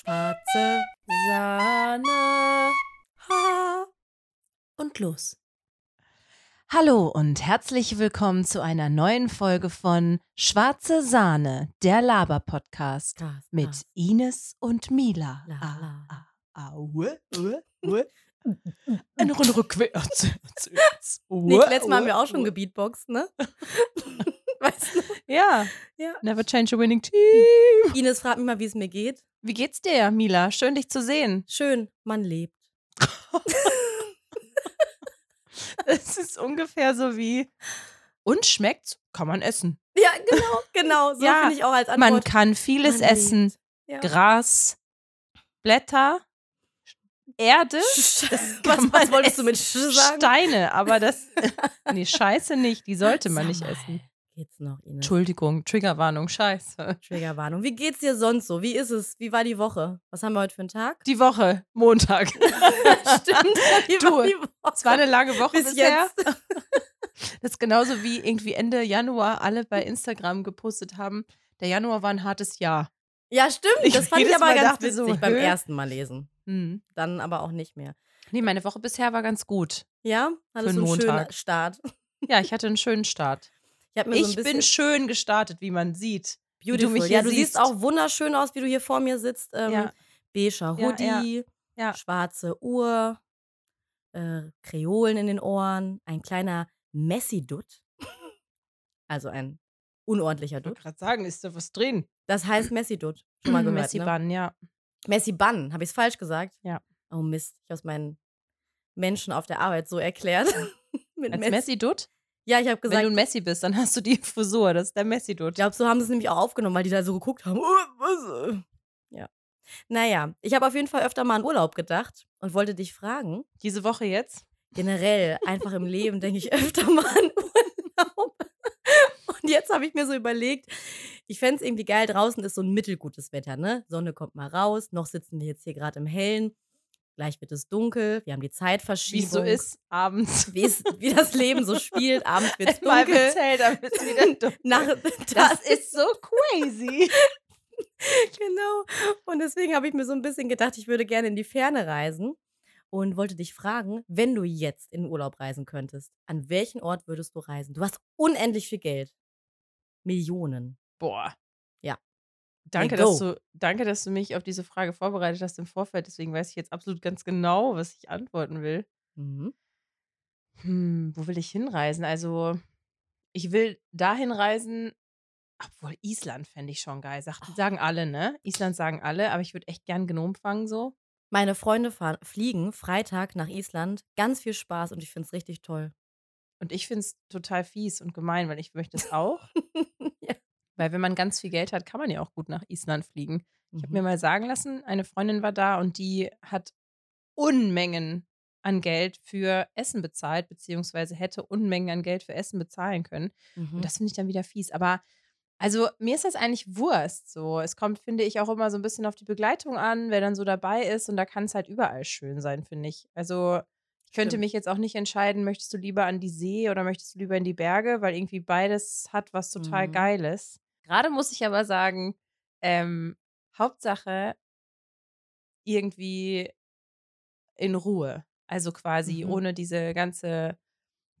Schwarze Sahne. Ha. Und los. Hallo und herzlich willkommen zu einer neuen Folge von Schwarze Sahne, der Laber-Podcast mit. Ines und Mila. La, Ah, la. ah, ah, ue, ue, ue. Eine Runde rückwärts. Letztes Mal haben wir auch schon gebeatboxt, ne? Ja, Ja. never change a winning team. Ines fragt mich mal, wie es mir geht. Wie geht's dir, Mila? Schön, dich zu sehen. Schön, man lebt. Es ist ungefähr so wie. Und schmeckt's? Kann man essen. Ja, genau, genau. So Ja, finde ich auch als Antwort. Man kann vieles Man essen. Ja. Gras, Blätter, Erde, was, was wolltest du mit. Sch sagen? Steine, aber das. nee, Scheiße nicht, die sollte man nicht essen. Geht's noch, Ines? Entschuldigung, Triggerwarnung, Scheiße. Triggerwarnung. Wie geht's dir sonst so? Wie ist es? Wie war die Woche? Was haben wir heute für einen Tag? Die Woche, Montag. Stimmt. Wie Du, war die Woche? Es war eine lange Woche Bis bisher. jetzt. Das ist genauso wie irgendwie Ende Januar alle bei Instagram gepostet haben. Der Januar war ein hartes Jahr. Ja, stimmt. Ich Das fand ich aber Mal ganz witzig so, beim ersten Mal lesen. Hm. Dann aber auch nicht mehr. Nee, meine Woche bisher war ganz gut. Ja? Hattest Für du einen einen schönen Montag. Start? Ja, ich hatte einen schönen Start. Ich, so bin schön gestartet, wie man sieht. du beautiful. mich ja, du siehst siehst. auch wunderschön aus, wie du hier vor mir sitzt. Ähm, Ja. Beiger Ja, Hoodie, ja. schwarze Uhr, äh, Kreolen in den Ohren, ein kleiner Messi-Dutt. Also ein unordentlicher Ich wollte Dutt. gerade sagen, ist da was drin? Das heißt Messi-Dutt. Schon mal gehört, Messi ne? Bun, ja. Messi-Bun. Habe ich es falsch gesagt? Ja. Oh Mist. Ich habe es meinen Menschen auf der Arbeit so erklärt. Mit Als Messi. Messi-Dutt? Ja, ich habe Wenn gesagt, du ein Messi bist, dann hast du die Frisur. Das ist der Messi-Dutt. Ich glaube, so haben sie es nämlich auch aufgenommen, weil die da so geguckt haben. Oh, was? Ja. Naja, ich habe auf jeden Fall öfter mal an Urlaub gedacht und wollte dich fragen. Diese Woche jetzt? Generell, einfach im Leben denke ich öfter mal an Urlaub. Und jetzt habe ich mir so überlegt, ich fände es irgendwie geil, draußen ist so ein mittelgutes Wetter, ne? Sonne kommt mal raus, noch sitzen wir jetzt hier gerade im Hellen. Gleich wird es dunkel, wir haben die Wie Zeitverschiebung. es so ist, abends. Wie, es, wie das Leben so spielt. Abends wird es dunkel. erzählt, dann bist du wieder dunkel. Nach, Das ist so crazy. Genau. Und deswegen habe ich mir so ein bisschen gedacht, ich würde gerne in die Ferne reisen und wollte dich fragen, wenn du jetzt in Urlaub reisen könntest, an welchen Ort würdest du reisen? Du hast unendlich viel Geld. Millionen. Boah. Danke, go. dass du, danke, dass du mich auf diese Frage vorbereitet hast im Vorfeld. Deswegen weiß ich jetzt absolut ganz genau, was ich antworten will. Mhm. Hm, wo will ich hinreisen? Also, ich will dahin reisen, obwohl Island fände ich schon geil. Sag, sagen alle, ne? Island sagen alle, aber ich würde echt gern Gnom fangen so. Meine Freunde fahren, fliegen Freitag nach Island. Ganz viel Spaß und ich finde es richtig toll. Und ich finde es total fies und gemein, weil ich möchte es auch. Weil wenn man ganz viel Geld hat, kann man ja auch gut nach Island fliegen. Ich habe Mhm. mir mal sagen lassen, eine Freundin war da und die hat Unmengen an Geld für Essen bezahlt, beziehungsweise hätte Unmengen an Geld für Essen bezahlen können. Mhm. Und das finde ich dann wieder fies. Aber also mir ist das eigentlich Wurst. So, es kommt, finde ich, auch immer so ein bisschen auf die Begleitung an, wer dann so dabei ist. Und da kann es halt überall schön sein, finde ich. Also ich könnte Stimmt. mich jetzt auch nicht entscheiden, möchtest du lieber an die See oder möchtest du lieber in die Berge, weil irgendwie beides hat was total Mhm. Geiles. Gerade muss ich aber sagen, ähm, Hauptsache irgendwie in Ruhe. Also quasi Mhm. ohne diese ganze,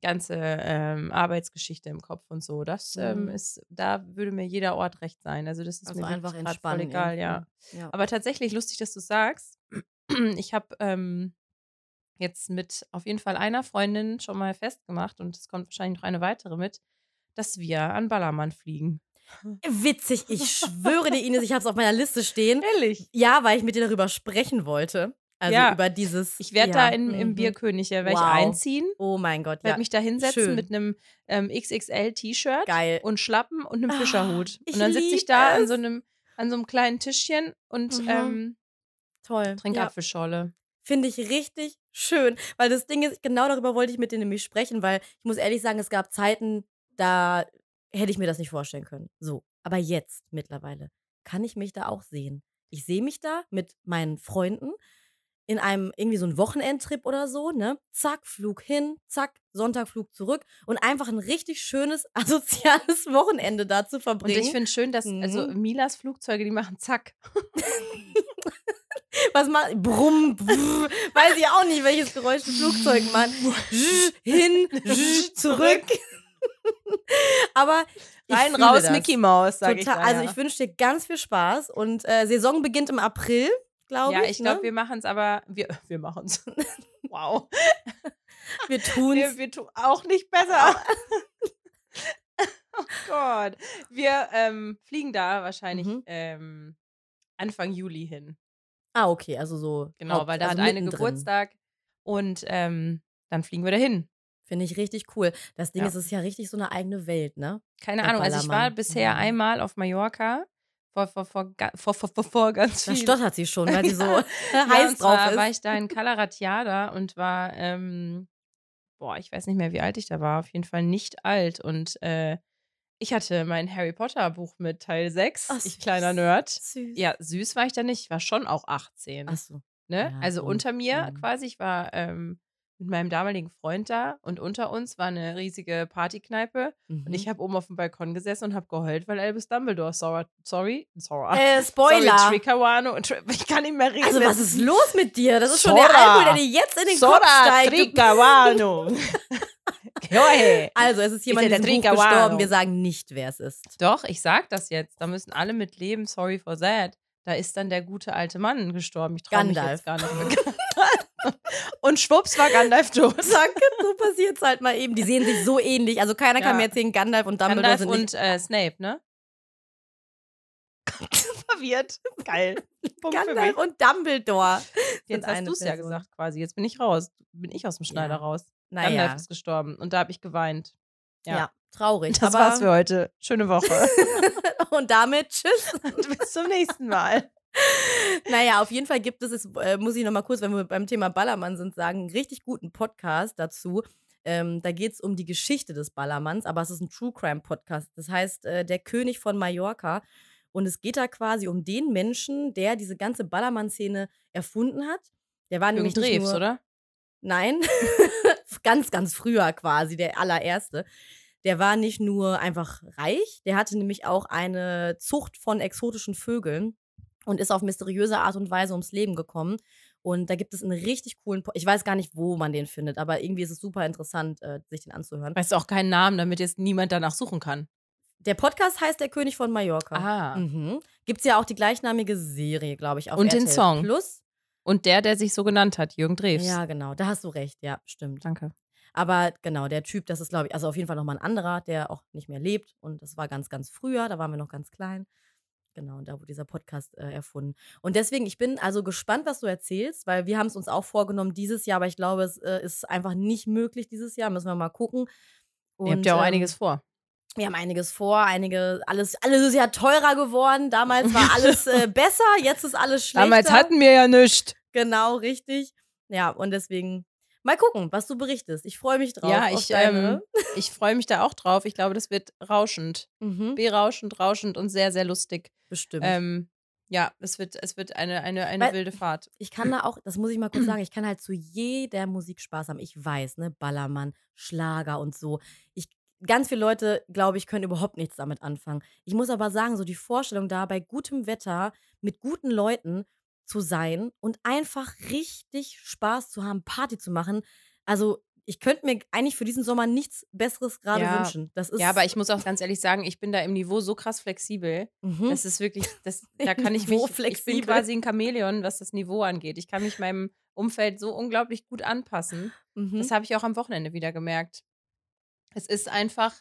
ganze ähm, Arbeitsgeschichte im Kopf und so. Das ähm, Mhm. ist, da würde mir jeder Ort recht sein. Also das ist Also mir einfach entspannen. voll egal, ja. ja. Aber tatsächlich lustig, dass du sagst. Ich habe ähm, jetzt mit auf jeden Fall einer Freundin schon mal festgemacht und es kommt wahrscheinlich noch eine weitere mit, dass wir an Ballermann fliegen. Witzig, ich schwöre dir, Ines, ich habe es auf meiner Liste stehen. Ehrlich? Ja, weil ich mit dir darüber sprechen wollte. Also Ja. über dieses. Ich werde ja, da in, im mhm. Bierkönig, ja, werde ich Wow. einziehen, Oh mein Gott, werde ja. mich da hinsetzen schön. mit einem ähm, XXL-T-Shirt Geil. und Schlappen und einem Ah, Fischerhut. ich Und dann sitze ich da an so einem, an so einem kleinen Tischchen und Mhm. ähm, Toll. trinke ja. Apfelschorle. Finde ich richtig schön. Weil das Ding ist, genau darüber wollte ich mit dir nämlich sprechen, weil ich muss ehrlich sagen, es gab Zeiten, da hätte ich mir das nicht vorstellen können. So. Aber jetzt mittlerweile kann ich mich da auch sehen. Ich sehe mich da mit meinen Freunden in einem irgendwie so ein Wochenendtrip oder so, ne? Zack, Flug hin, zack, Sonntag, Flug zurück und einfach ein richtig schönes, asoziales Wochenende da zu Und verbringen. ich finde schön, dass, also Mhm. Milas Flugzeuge, die machen zack. Was macht. Brumm, brr, weiß ich auch nicht, welches Geräusch ein Flugzeug macht. Hin, zurück. Aber. ich Rein, raus, das. Mickey Mouse, sag ich da, Also ja. ich wünsche dir ganz viel Spaß und äh, Saison beginnt im April, glaube Ja, ich. ich glaube, ne? wir machen es aber, wir, wir machen es. wow. wir tun's. Wir, wir tun auch nicht besser. oh Gott. Wir ähm, fliegen da wahrscheinlich Mhm. ähm, Anfang Juli hin. ah, okay, also so. Genau, Haupt- weil da also hat eine. Geburtstag und ähm, dann fliegen wir dahin. Finde ich richtig cool. Das Ding Ja. ist, es ist ja richtig so eine eigene Welt, ne? Keine Der Ahnung, also ich war bisher Mhm. einmal auf Mallorca vor, vor, vor, vor, vor, vor, ganz Da viel. stottert sie schon, weil sie so Ja. ja, heiß und drauf ist. war ich da in Calaratiada und war, ähm, boah, ich weiß nicht mehr, wie alt ich da war, auf jeden Fall nicht alt und äh, ich hatte mein Harry Potter Buch mit Teil 6, Ach, ich kleiner Nerd. Süß. Ja, süß war ich da nicht, ich war schon auch 18. Ach so. ne? ja, also so, unter mir mhm. quasi, ich war ähm, mit meinem damaligen Freund da und unter uns war eine riesige Partykneipe und Mhm. ich habe oben auf dem Balkon gesessen und habe geheult, weil Albus Dumbledore, sorry, sorry, sorry, Äh, Spoiler. sorry Tricawano und Tri ich kann nicht mehr reden. also, was ist los mit dir? Das ist schon der Sora. Alkohol, der dir jetzt in den Kopf Sora steigt. Du- Tricawano. Also, es ist jemand in der Buch gestorben. Wir sagen nicht, wer es ist. Doch, ich sag das jetzt. Da müssen alle mit leben. Sorry for that. Da ist dann der gute alte Mann gestorben. Ich traue mich jetzt gar nicht mehr. Und schwupps war Gandalf tot. Danke, so passiert's halt mal eben. Die sehen sich so ähnlich. Also keiner kann Ja. mir erzählen, Gandalf und Dumbledore Gandalf sind und äh, Snape, ne? Verwirrt. Geil. Punkt Gandalf und Dumbledore. Jetzt hast du es ja gesagt quasi. Jetzt bin ich raus. Bin ich aus dem Schneider Ja. raus. Naja, Gandalf ist gestorben. Und da habe ich geweint. ja. Ja. Traurig. Das war's für heute. Schöne Woche. und damit tschüss. Und bis zum nächsten Mal. Naja, auf jeden Fall gibt es, es äh, muss ich nochmal kurz, wenn wir beim Thema Ballermann sind, sagen, einen richtig guten Podcast dazu. Ähm, da geht es um die Geschichte des Ballermanns, aber es ist ein True Crime Podcast. Das heißt, äh, der König von Mallorca. Und es geht da quasi um den Menschen, der diese ganze Ballermann-Szene erfunden hat. Der war nämlich nur, oder? Nein, ganz, ganz früher quasi, der allererste. Der war nicht nur einfach reich, der hatte nämlich auch eine Zucht von exotischen Vögeln und ist auf mysteriöse Art und Weise ums Leben gekommen. Und da gibt es einen richtig coolen, po ich weiß gar nicht, wo man den findet, aber irgendwie ist es super interessant, äh, sich den anzuhören. Weißt du auch keinen Namen, damit jetzt niemand danach suchen kann. Der Podcast heißt Der König von Mallorca. Ah. Mhm. Gibt es ja auch die gleichnamige Serie, glaube ich, auf Und den RTL Song. Plus. Und der, der sich so genannt hat, Jürgen Drews. Ja, genau, da hast du recht, ja, stimmt. Danke. Aber genau, der Typ, das ist, glaube ich, also auf jeden Fall nochmal ein anderer, der auch nicht mehr lebt. Und das war ganz, ganz früher, da waren wir noch ganz klein. Genau, und da wurde dieser Podcast äh, erfunden. Und deswegen, ich bin also gespannt, was du erzählst, weil wir haben es uns auch vorgenommen dieses Jahr, aber ich glaube, es äh, ist einfach nicht möglich dieses Jahr. Müssen wir mal gucken. Ihr habt ja auch ähm, einiges vor. Wir haben einiges vor, einige, alles, alles ist ja teurer geworden. Damals war alles äh, besser, jetzt ist alles schlechter. Damals hatten wir ja nichts. Genau, richtig. Ja, und deswegen mal gucken, was du berichtest. Ich freue mich drauf. Ja, ich, ähm, ich freue mich da auch drauf. Ich glaube, das wird rauschend. mhm, Berauschend, rauschend und sehr, sehr lustig. bestimmt. Ähm, ja, es wird, es wird eine, eine, eine Weil- wilde Fahrt. ich kann da auch, das muss ich mal kurz sagen, ich kann halt zu jeder Musik Spaß haben. Ich weiß, ne, Ballermann, Schlager und so. Ich, ganz viele Leute, glaube ich, können überhaupt nichts damit anfangen. Ich muss aber sagen, so die Vorstellung da, bei gutem Wetter, mit guten Leuten zu sein und einfach richtig Spaß zu haben, Party zu machen. Also, ich könnte mir eigentlich für diesen Sommer nichts Besseres gerade Ja. wünschen. Das ist, Ja, aber ich muss auch ganz ehrlich sagen, ich bin da im Niveau so krass flexibel. Mhm. Das ist wirklich, das, da kann ich mich, Niveau ich bin flexibel. quasi ein Chamäleon, was das Niveau angeht. Ich kann mich meinem Umfeld so unglaublich gut anpassen. Mhm. Das habe ich auch am Wochenende wieder gemerkt. Es ist einfach,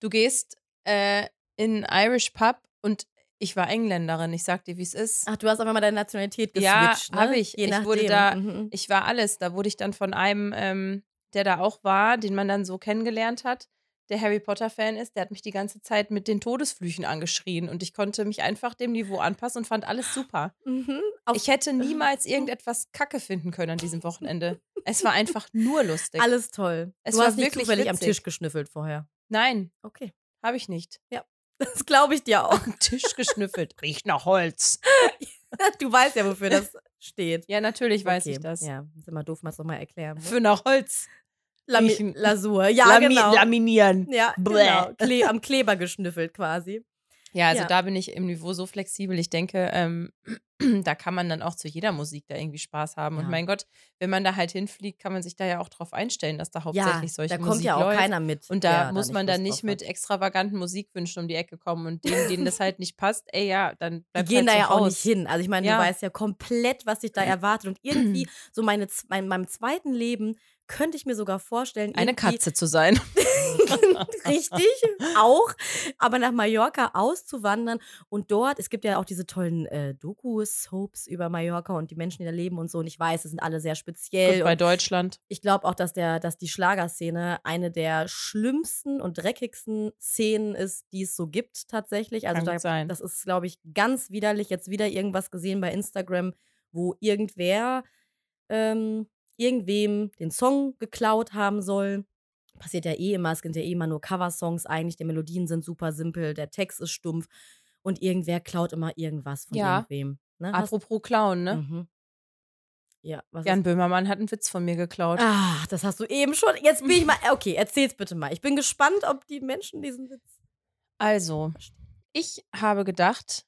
du gehst äh, in einen Irish Pub und ich war Engländerin, ich sag dir, wie es ist. Ach, du hast einfach mal deine Nationalität Ja, geswitcht, ne? hab ich. Je Ich nachdem. wurde da- Mhm. Ich war alles. Da wurde ich dann von einem, ähm, der da auch war, den man dann so kennengelernt hat, der Harry Potter-Fan ist, der hat mich die ganze Zeit mit den Todesflüchen angeschrien und ich konnte mich einfach dem Niveau anpassen und fand alles super. Mhm. Ich hätte niemals irgendetwas Kacke finden können an diesem Wochenende. Es war einfach nur lustig. alles toll. Es du war hast nicht wirklich zufällig am. Tisch geschnüffelt vorher. Nein, Okay. habe ich nicht. Das glaube ich dir auch. Am Tisch geschnüffelt. Riecht nach Holz. Du weißt ja, wofür das steht. Ja, natürlich weiß okay. ich das. Ja, ist immer doof, mal es nochmal erklären. Für nach Holz. Lami. Lasur. Ja, Lami genau. Laminieren. Ja, Bläh. genau. Kle am Kleber geschnüffelt quasi. Ja, also Ja. da bin ich im Niveau so flexibel. Ich denke, ähm, da kann man dann auch zu jeder Musik da irgendwie Spaß haben. Und Ja. mein Gott, wenn man da halt hinfliegt, kann man sich da ja auch drauf einstellen, dass da Ja, hauptsächlich solche da kommt Musik ja auch läuft. keiner mit. Und da muss nicht man dann nicht mit hat. extravaganten Musikwünschen um die Ecke kommen und denen, denen das halt nicht passt, ey, ja, dann Die bleibt gehen halt da ja auch nicht hin. Also ich meine, Ja. du weißt ja komplett, was dich da erwartet. Und irgendwie, so meine, mein, meinem zweiten Leben, könnte ich mir sogar vorstellen, Eine Katze zu sein. Richtig, auch. Aber nach Mallorca auszuwandern und dort, es gibt ja auch diese tollen äh, Dokus, Soaps über Mallorca und die Menschen, die da leben und so. Und ich weiß, es sind alle sehr speziell. Gut, bei und Deutschland. ich glaube auch, dass, der, dass die Schlagerszene eine der schlimmsten und dreckigsten Szenen ist, die es so gibt tatsächlich. Also Kann da, das ist, glaube ich, ganz widerlich. Jetzt wieder irgendwas gesehen bei Instagram, wo irgendwer ähm, irgendwem den Song geklaut haben soll. Passiert ja eh immer, es sind ja eh immer nur Coversongs eigentlich, die Melodien sind super simpel, der Text ist stumpf und irgendwer klaut immer irgendwas von Ja. irgendwem. Ne? Apropos Clown, ne? Mhm. Ja, was Jan ist? Böhmermann hat einen Witz von mir geklaut. Ach, das hast du eben schon. Jetzt bin ich mal. Okay, erzähl's bitte mal. Ich bin gespannt, ob die Menschen diesen Witz. Also, ich habe gedacht,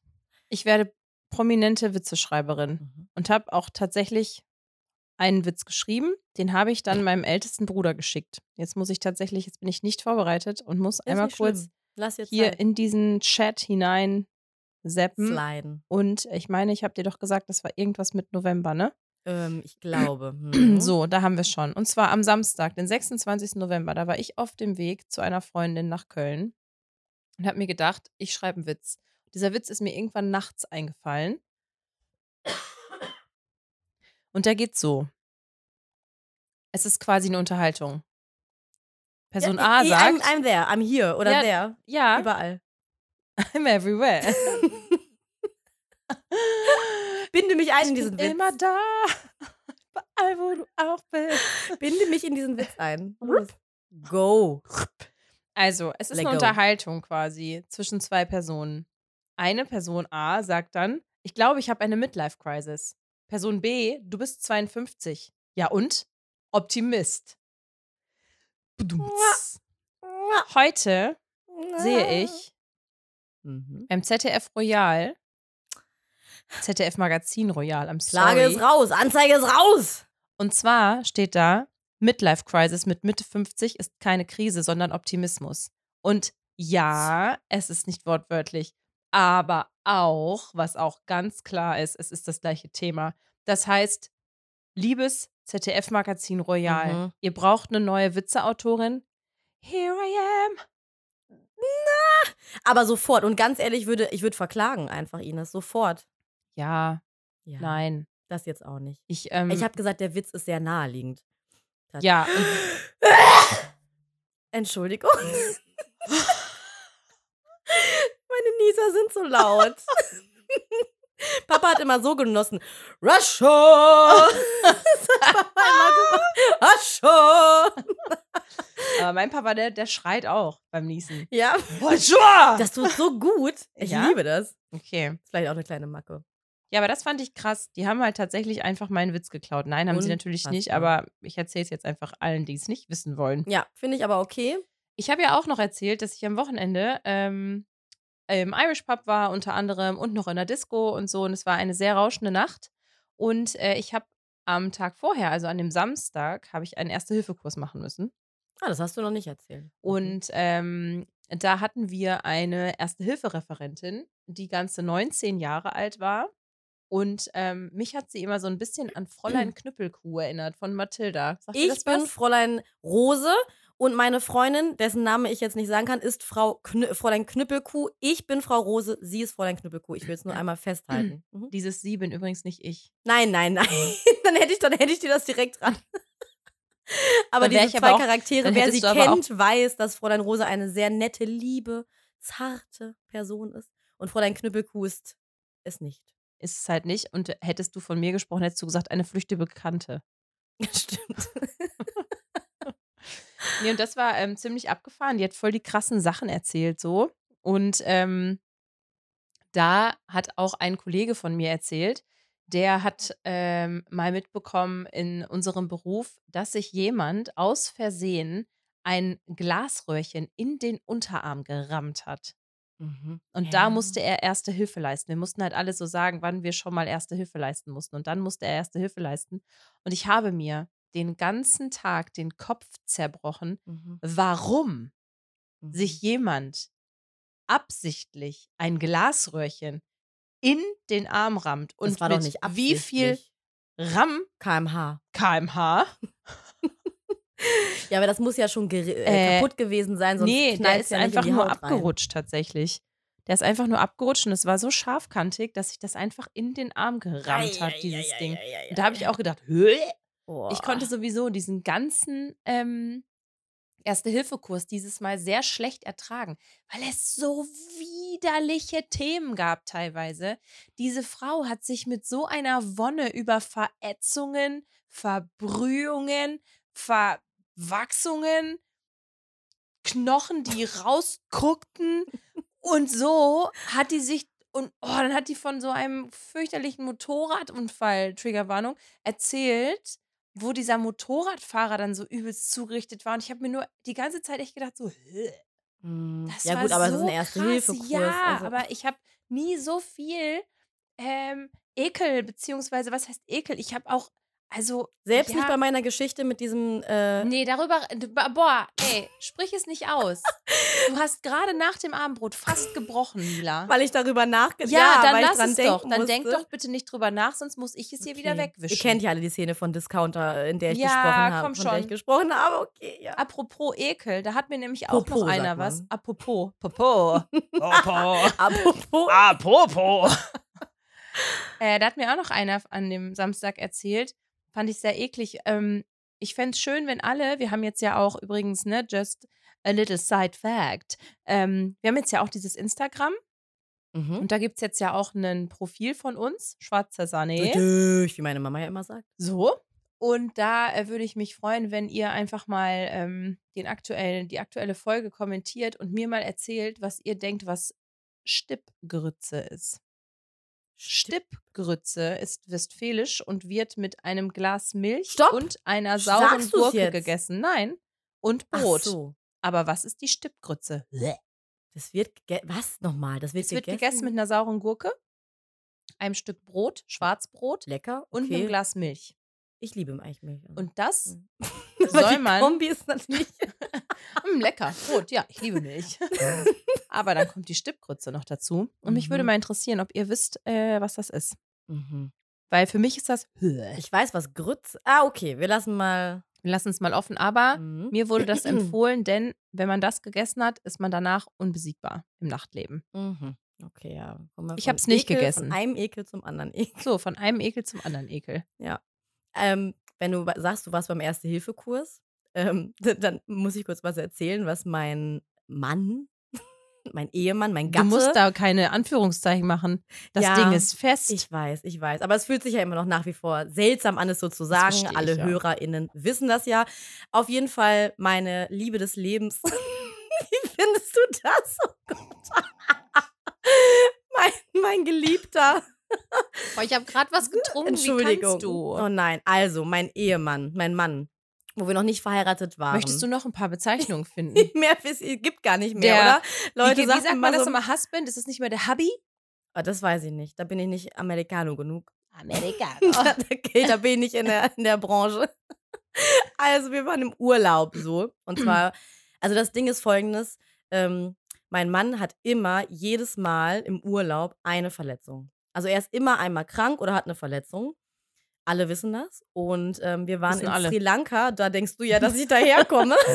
ich werde prominente Witzeschreiberin Mhm. und habe auch tatsächlich einen Witz geschrieben. Den habe ich dann meinem ältesten Bruder geschickt. Jetzt muss ich tatsächlich, jetzt bin ich nicht vorbereitet und muss Ist einmal kurz hier Zeit. in diesen Chat hinein zappen. sliden. Und ich meine, ich habe dir doch gesagt, das war irgendwas mit November, ne? Ähm, ich glaube. Mhm. So, da haben wir es schon. Und zwar am Samstag, den 26. November, da war ich auf dem Weg zu einer Freundin nach Köln und habe mir gedacht, ich schreibe einen Witz. Dieser Witz ist mir irgendwann nachts eingefallen. Und der geht so. Es ist quasi eine Unterhaltung. Person ja, A ich- sagt, I'm, I'm there, I'm here oder Ja, there. ja, Überall. I'm everywhere. Binde mich ein in ich diesen bin Witz. immer da. Überall, wo du auch bist. Binde mich in diesen Witz ein. Go. Also, es ist Let eine go. Unterhaltung quasi zwischen zwei Personen. Eine Person A sagt dann, ich glaube, ich habe eine Midlife-Crisis. Person B, du bist 52. Ja und? Optimist. Heute sehe ich Mhm. beim ZDF Royal, ZDF Magazin Royal, am Klage ist raus, Anzeige ist raus. Und zwar steht da, Midlife Crisis mit Mitte 50 ist keine Krise, sondern Optimismus. Und ja, es ist nicht wortwörtlich, aber auch, was auch ganz klar ist, es ist das gleiche Thema. Das heißt, liebes ZDF-Magazin Royal, Mhm. ihr braucht eine neue Witzeautorin. Here I am. Aber sofort. Und ganz ehrlich, würde, ich würde verklagen einfach, Ines. Sofort. Ja, Ja, nein. Das jetzt auch nicht. Ich, ähm, Ich habe gesagt, der Witz ist sehr naheliegend. Tat- ja, Entschuldigung. Meine Nieser sind so laut. Papa hat immer so genossen. Russia! Russia! aber mein Papa, der, der schreit auch beim Niesen. Ja, Bonjour! das tut so gut. Ich Ja? liebe das. Okay. Ist vielleicht auch eine kleine Macke. Ja, aber das fand ich krass. Die haben halt tatsächlich einfach meinen Witz geklaut. Nein, haben sie natürlich nicht, Unfassbar. aber ich erzähle es jetzt einfach allen, die es nicht wissen wollen. Ja, finde ich aber okay. Ich habe ja auch noch erzählt, dass ich am Wochenende ähm, im Irish Pub war, unter anderem, und noch in der Disco und so. Und es war eine sehr rauschende Nacht. Und äh, ich habe am Tag vorher, also an dem Samstag, habe ich einen Erste-Hilfe-Kurs machen müssen. Ah, das hast du noch nicht erzählt. Mhm. Und ähm, da hatten wir eine Erste-Hilfe-Referentin, die ganze 19 Jahre alt war. Und ähm, mich hat sie immer so ein bisschen an Fräulein Knüppelkuh erinnert von Mathilda. Sagt Ich das bin was? Fräulein Rose und meine Freundin, dessen Name ich jetzt nicht sagen kann, ist Frau Knü Fräulein Knüppelkuh. Ich bin Frau Rose, sie ist Fräulein Knüppelkuh. Ich will es nur einmal festhalten. Mhm. Dieses Sie bin übrigens nicht ich. Nein, nein, nein. dann, hätte ich, dann hätte ich dir das direkt dran. aber diese ich aber zwei auch- Charaktere, wer sie aber kennt, weiß, dass Fräulein Rose eine sehr nette, liebe, zarte Person ist. Und Fräulein Knüppelkuh ist es nicht. Ist es halt nicht. Und hättest du von mir gesprochen, hättest du gesagt, eine flüchtige Bekannte. Stimmt. Nee, und das war ähm, ziemlich abgefahren. Die hat voll die krassen Sachen erzählt, so. Und ähm, da hat auch ein Kollege von mir erzählt, der hat ähm, mal mitbekommen in unserem Beruf, dass sich jemand aus Versehen ein Glasröhrchen in den Unterarm gerammt hat. Mhm. Und da Ja. musste er Erste Hilfe leisten. Wir mussten halt alle so sagen, wann wir schon mal Erste Hilfe leisten mussten. Und dann musste er Erste Hilfe leisten. Und ich habe mir den ganzen Tag den Kopf zerbrochen, Mhm. warum Mhm. sich jemand absichtlich ein Glasröhrchen in den Arm rammt und das war mit doch nicht wie viel. Ram kmh. kmh Ja, aber das muss ja schon äh, Äh, kaputt gewesen sein, sonst nee, der ist ja einfach nur Haut rein. abgerutscht tatsächlich. Der ist einfach nur abgerutscht und es war so scharfkantig, dass sich das einfach in den Arm gerammt hat, dieses Ding. Und da habe ich auch gedacht, Hö? Ich konnte sowieso diesen ganzen ähm, Erste-Hilfe-Kurs dieses Mal sehr schlecht ertragen, weil es so widerliche Themen gab teilweise. Diese Frau hat sich mit so einer Wonne über Verätzungen, Verbrühungen, Verwachsungen, Knochen, die rausguckten und so hat die sich und oh, dann hat die von so einem fürchterlichen Motorradunfall, Triggerwarnung, erzählt, wo dieser Motorradfahrer dann so übelst zugerichtet war. Und ich habe mir nur die ganze Zeit echt gedacht, so, "Hä?" Hm, das ja war gut, aber so ist ein Erste-Hilfe-Kurs. Ja, also. aber ich habe nie so viel ähm, Ekel, beziehungsweise, was heißt Ekel? Ich habe auch, also. Selbst ja, nicht bei meiner Geschichte mit diesem äh, Nee, darüber, boah, ey, sprich es nicht aus. Du hast gerade nach dem Abendbrot fast gebrochen, Mila. weil ich darüber nachgedacht ja, dann weil lass ich dran es denken doch. Dann denk musste. doch bitte nicht drüber nach, sonst muss ich es hier wieder Okay. wegwischen. Ihr kennt ja alle die Szene von Discounter, in der ich Ja, gesprochen habe. komm Von der ich schon. gesprochen habe, okay, ja. Apropos Ekel, da hat mir nämlich auch Popo, noch einer was. Apropos. Popo. Popo. Apropos. Apropos. äh, da hat mir auch noch einer an dem Samstag erzählt. Fand ich sehr eklig. Ähm, ich fände es schön, wenn alle, wir haben jetzt ja auch übrigens, ne, just a little side fact. Ähm, wir haben jetzt ja auch dieses Instagram Mhm. und da gibt es jetzt ja auch ein Profil von uns, Schwarzer Sané. Wie meine Mama ja immer sagt. So. Und da äh, würde ich mich freuen, wenn ihr einfach mal ähm, den aktuellen, die aktuelle Folge kommentiert und mir mal erzählt, was ihr denkt, was Stippgrütze ist. Stippgrütze ist westfälisch und wird mit einem Glas Milch Stopp! und einer Sagst sauren du's Gurke jetzt? gegessen. Nein. Und Ach Brot. so. Aber was ist die Stippgrütze? Das wird was nochmal? Das wird Es wird gegessen. gegessen mit einer sauren Gurke, einem Stück Brot, Schwarzbrot lecker und okay. einem Glas Milch. Ich liebe Eichmilch. Und das Mhm. Soll man- Kombi ist natürlich. Mm, lecker, Brot, ja, ich liebe Milch. Aber dann kommt die Stippgrütze noch dazu. Und mich würde Mhm. mal interessieren, ob ihr wisst, äh, was das ist. mhm. Weil für mich ist das. Wir Ich weiß, was Grütz. Ah, okay. Wir lassen mal. lassen es mal offen. Aber Mhm. mir wurde das empfohlen, denn wenn man das gegessen hat, ist man danach unbesiegbar im Nachtleben. Mhm. Okay, ja. Wir Ich von hab's nicht Ekel, gegessen. Von einem Ekel zum anderen Ekel. So, von einem Ekel zum anderen Ekel. Ähm, wenn du sagst, du warst beim Erste-Hilfe-Kurs, ähm, dann muss ich kurz was erzählen, was mein Mann, mein Ehemann, mein Gatte. Du musst da keine Anführungszeichen machen. Das Ja, Ding ist fest. Ich weiß, ich weiß. Aber es fühlt sich ja immer noch nach wie vor seltsam an, es so zu sagen. verstehe ich, Alle ja. HörerInnen wissen das ja. Auf jeden Fall meine Liebe des Lebens. Wie findest du das? Oh Gott. mein, mein Geliebter. Boah, ich habe gerade was getrunken. Entschuldigung. Oh nein, also mein Ehemann, mein Mann, wo wir noch nicht verheiratet waren. Möchtest du noch ein paar Bezeichnungen finden? mehr es gibt gar nicht mehr, Der- oder? Leute wie, wie sagt man das so, immer? Husband? Ist das nicht mehr der Hubby? Ah, das weiß ich nicht. Da bin ich nicht Americano genug. Amerikaner. okay, da bin ich in der, in der Branche. Also, wir waren im Urlaub so. Und zwar, also das Ding ist folgendes: ähm, Mein Mann hat immer, jedes Mal im Urlaub eine Verletzung. Also, er ist immer einmal krank oder hat eine Verletzung. Alle wissen das. Und ähm, wir waren Wissen in alle. Sri Lanka. Da denkst du ja, dass ich daherkomme.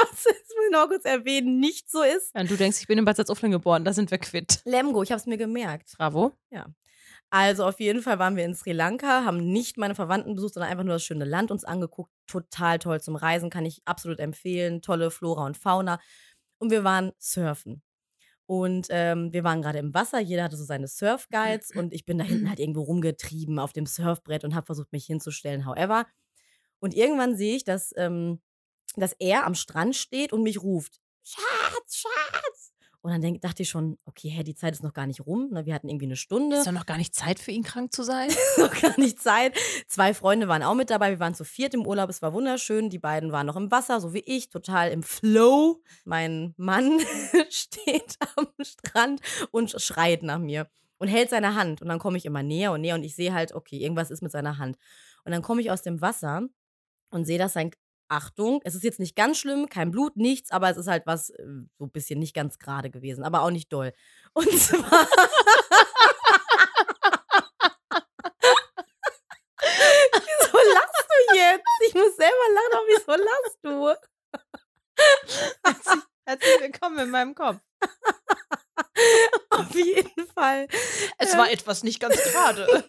Was jetzt will ich noch kurz erwähnen, nicht so ist. Ja, und du denkst, ich bin in Bad Salzuflen geboren, da sind wir quitt. Lemgo, ich habe es mir gemerkt. Bravo. Also auf jeden Fall waren wir in Sri Lanka, haben nicht meine Verwandten besucht, sondern einfach nur das schöne Land uns angeguckt. Total toll zum Reisen, kann ich absolut empfehlen. Tolle Flora und Fauna. Und wir waren surfen. Und ähm, wir waren gerade im Wasser, jeder hatte so seine Surfguides und ich bin da hinten halt irgendwo rumgetrieben auf dem Surfbrett und habe versucht, mich hinzustellen, however. Und irgendwann sehe ich, dass, ähm, dass er am Strand steht und mich ruft. Schatz, Schatz. Und dann denk, dachte ich schon, okay, hä, die Zeit ist noch gar nicht rum. Ne? Wir hatten irgendwie eine Stunde. Ist doch noch gar nicht Zeit für ihn, krank zu sein? noch gar nicht Zeit. Zwei Freunde waren auch mit dabei. Wir waren zu viert im Urlaub. Es war wunderschön. Die beiden waren noch im Wasser, so wie ich, total im Flow. Mein Mann steht am Strand und schreit nach mir und hält seine Hand. Und dann komme ich immer näher und näher und ich sehe halt, okay, irgendwas ist mit seiner Hand. Und dann komme ich aus dem Wasser und sehe, dass sein Achtung, es ist jetzt nicht ganz schlimm, kein Blut, nichts, aber es ist halt was äh, so ein bisschen nicht ganz gerade gewesen, aber auch nicht doll. Und zwar. wieso lachst du jetzt? Ich muss selber lachen, aber wieso lachst du? Herzlich, herzlich willkommen in meinem Kopf. Auf jeden Fall. Es war etwas nicht ganz gerade.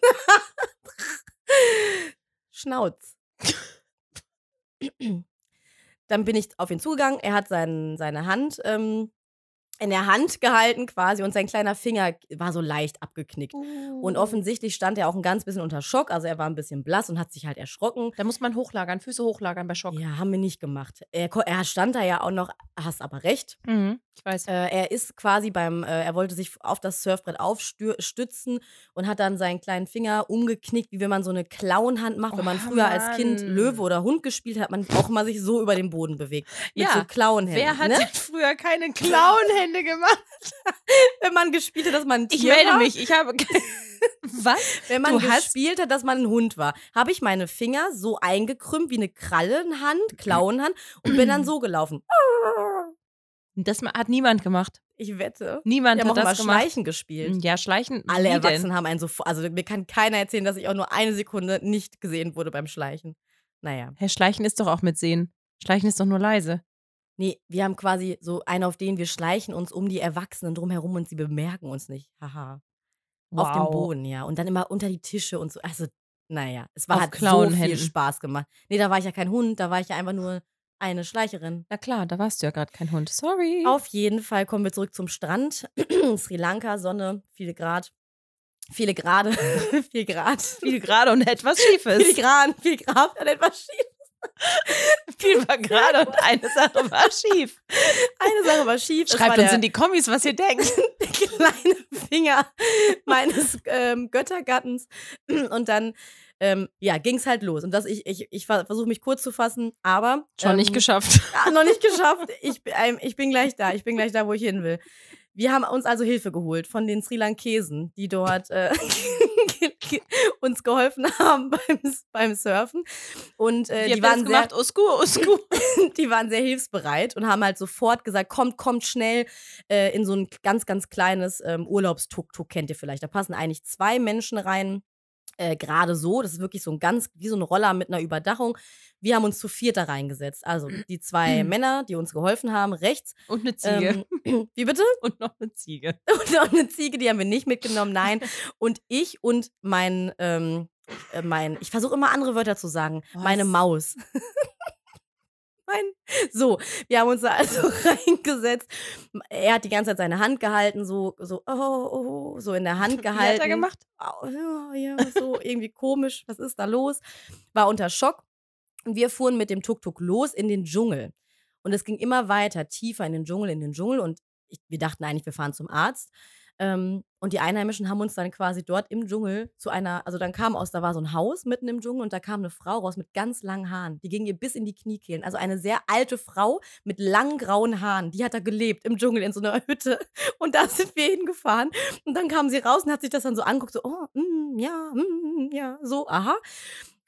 Schnauz. Dann bin ich auf ihn zugegangen. Er hat sein, seine Hand ähm, in der Hand gehalten quasi und sein kleiner Finger war so leicht abgeknickt. Uh. Und offensichtlich stand er auch ein ganz bisschen unter Schock. Also er war ein bisschen blass und hat sich halt erschrocken. Da muss man hochlagern, Füße hochlagern bei Schock. Ja, haben wir nicht gemacht. Er, er stand da ja auch noch, hast aber recht. Mhm, ich weiß. Äh, er ist quasi beim, äh, er wollte sich auf das Surfbrett aufstützen und hat dann seinen kleinen Finger umgeknickt, wie wenn man so eine Klauenhand macht. wenn man Oh, früher als Kind Mann. Löwe oder Hund gespielt hat, man auch mal sich so über den Boden bewegt. Mit Ja, so Klauenhänden. Wer hat ne? früher keine Klauenhände gemacht? Wenn man gespielt hat, dass man ein Tier Ich melde war. mich. Ich habe. Was? Wenn man Du hast- gespielt hat, dass man ein Hund war, habe ich meine Finger so eingekrümmt wie eine Krallenhand, Klauenhand und bin dann so gelaufen. Das hat niemand gemacht. Ich wette. Niemand auch hat das gemacht. Schleichen gespielt. Ja, Schleichen. Alle Erwachsenen Denn? haben einen so, also mir kann keiner erzählen, dass ich auch nur eine Sekunde nicht gesehen wurde beim Schleichen. Naja. Herr Schleichen ist doch auch mit Sehen. Schleichen ist doch nur leise. Nee, wir haben quasi so einen, auf den wir schleichen uns um die Erwachsenen drumherum und sie bemerken uns nicht. Haha. Auf dem Wow. Boden, ja. Und dann immer unter die Tische und so. Also, naja, es war Auf hat so viel. Spaß gemacht. Nee, da war ich ja kein Hund, da war ich ja einfach nur eine Schleicherin. Na klar, da warst du ja gerade kein Hund. Sorry. Auf jeden Fall kommen wir zurück zum Strand. Sri Lanka, Sonne, viele Grad. Viele Grade, viel Grad. viel gerade und etwas Schiefes. Viel Grad, viel Grad und etwas schief. Viel war gerade und eine Sache war schief. Eine Sache war schief. es war Schreibt uns in die Kommis, was ihr denkt. der kleine Finger meines ähm, Göttergattens. Und dann, ähm, ja, ging es halt los. Und das, ich, ich, ich versuche mich kurz zu fassen, aber. Schon ähm, nicht geschafft. Ja, noch nicht geschafft. Ich, ähm, ich bin gleich da. Ich bin gleich da, wo ich hin will. Wir haben uns also Hilfe geholt von den Sri Lankesen, die dort äh, uns geholfen haben beim, beim Surfen. Und äh, die, ihr waren das sehr, gemacht? Usku, Usku. die waren sehr hilfsbereit und haben halt sofort gesagt, kommt, kommt schnell äh, in so ein ganz, ganz kleines ähm, Urlaubstuk-Tuk, kennt ihr vielleicht. Da passen eigentlich zwei Menschen rein. Äh, Gerade so, das ist wirklich so ein ganz, wie so ein Roller mit einer Überdachung. Wir haben uns zu viert da reingesetzt. Also die zwei Männer, die uns geholfen haben, rechts. Und eine Ziege. Ähm, wie bitte? Und noch eine Ziege. Und noch eine Ziege, die haben wir nicht mitgenommen, nein. Und ich und mein, ähm, äh, mein, ich versuche immer andere Wörter zu sagen. Meine Was? Maus. mein, so, wir haben uns da also reingesetzt. Er hat die ganze Zeit seine Hand gehalten, so, so, oh, oh, so in der Hand Wie gehalten. hat er gemacht? Au, Ja, ja, so irgendwie komisch. Was ist da los? War unter Schock. Und wir fuhren mit dem Tuk-Tuk los in den Dschungel. Und es ging immer weiter, tiefer in den Dschungel, in den Dschungel. Und ich, wir dachten eigentlich, wir fahren zum Arzt. Ähm, und die Einheimischen haben uns dann quasi dort im Dschungel zu einer, also dann kam aus, da war so ein Haus mitten im Dschungel und da kam eine Frau raus mit ganz langen Haaren. Die ging ihr bis in die Kniekehlen. Also eine sehr alte Frau mit langen grauen Haaren. Die hat da gelebt im Dschungel in so einer Hütte. Und da sind wir hingefahren. Und dann kam sie raus und hat sich das dann so angeguckt, so, oh, mm, ja, mm, ja, so, aha.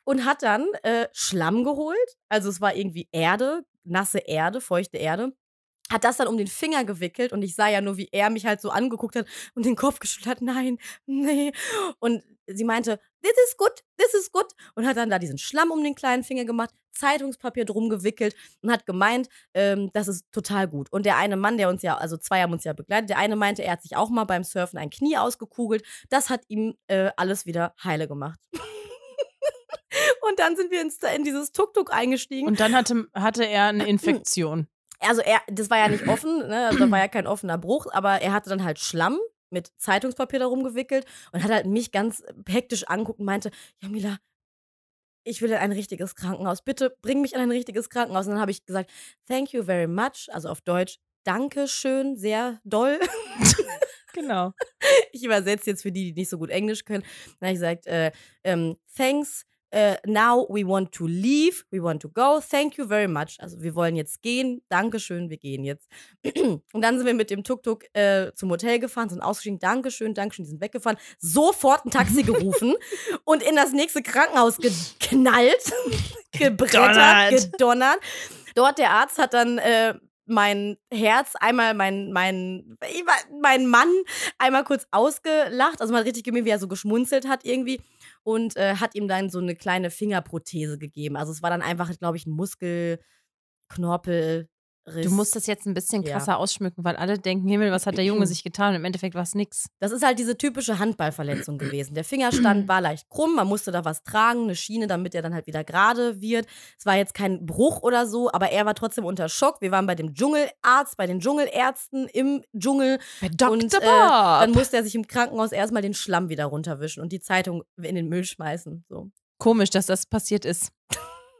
Und hat dann äh, Schlamm geholt. Also es war irgendwie Erde, nasse Erde, feuchte Erde. Hat das dann um den Finger gewickelt und ich sah ja nur, wie er mich halt so angeguckt hat und den Kopf geschüttelt hat. Nein, nee. Und sie meinte, this is good, this is good. Und hat dann da diesen Schlamm um den kleinen Finger gemacht, Zeitungspapier drum gewickelt und hat gemeint, ähm, das ist total gut. Und der eine Mann, der uns ja, also zwei haben uns ja begleitet, der eine meinte, er hat sich auch mal beim Surfen ein Knie ausgekugelt. Das hat ihm äh, alles wieder heile gemacht. und dann sind wir ins, in dieses Tuk-Tuk eingestiegen. Und dann hatte, hatte er eine Infektion. Also er, das war ja nicht offen, ne? also da war ja kein offener Bruch, aber er hatte dann halt Schlamm mit Zeitungspapier darum gewickelt und hat halt mich ganz hektisch angeguckt und meinte, Jamila, ich will in ein richtiges Krankenhaus. Bitte bring mich in ein richtiges Krankenhaus. Und dann habe ich gesagt, thank you very much, also auf Deutsch, Dankeschön sehr doll. Genau. Ich übersetze jetzt für die, die nicht so gut Englisch können. Dann habe ich gesagt, äh, ähm, thanks, äh, now we want to leave, we want to go, thank you very much. Also wir wollen jetzt gehen, Dankeschön, wir gehen jetzt. Und dann sind wir mit dem Tuk-Tuk äh, zum Hotel gefahren, sind ausgestiegen, Dankeschön, Dankeschön, die sind weggefahren, sofort ein Taxi gerufen und in das nächste Krankenhaus geknallt, gebrettert, Gedonnert. Dort der Arzt hat dann äh, mein Herz, einmal mein, mein, mein Mann einmal kurz ausgelacht. Also man hat richtig gemerkt, wie er so geschmunzelt hat irgendwie. Und äh, hat ihm dann so eine kleine Fingerprothese gegeben. Also es war dann einfach, glaube ich, ein Muskelknorpelriss. Du musst das jetzt ein bisschen Ja. krasser ausschmücken, weil alle denken, Himmel, was hat der Junge sich getan? Und im Endeffekt war es nix. Das ist halt diese typische Handballverletzung gewesen. Der Fingerstand war leicht krumm, man musste da was tragen, eine Schiene, damit er dann halt wieder gerade wird. Es war jetzt kein Bruch oder so, aber er war trotzdem unter Schock. Wir waren bei dem Dschungelarzt, bei den Dschungelärzten im Dschungel. Bei Dr. Und äh, dann musste er sich im Krankenhaus erstmal den Schlamm wieder runterwischen und die Zeitung in den Müll schmeißen. So. Komisch, dass das passiert ist.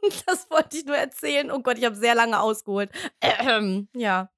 Das wollte ich nur erzählen. Oh Gott, ich habe sehr lange ausgeholt. Ähm, ja.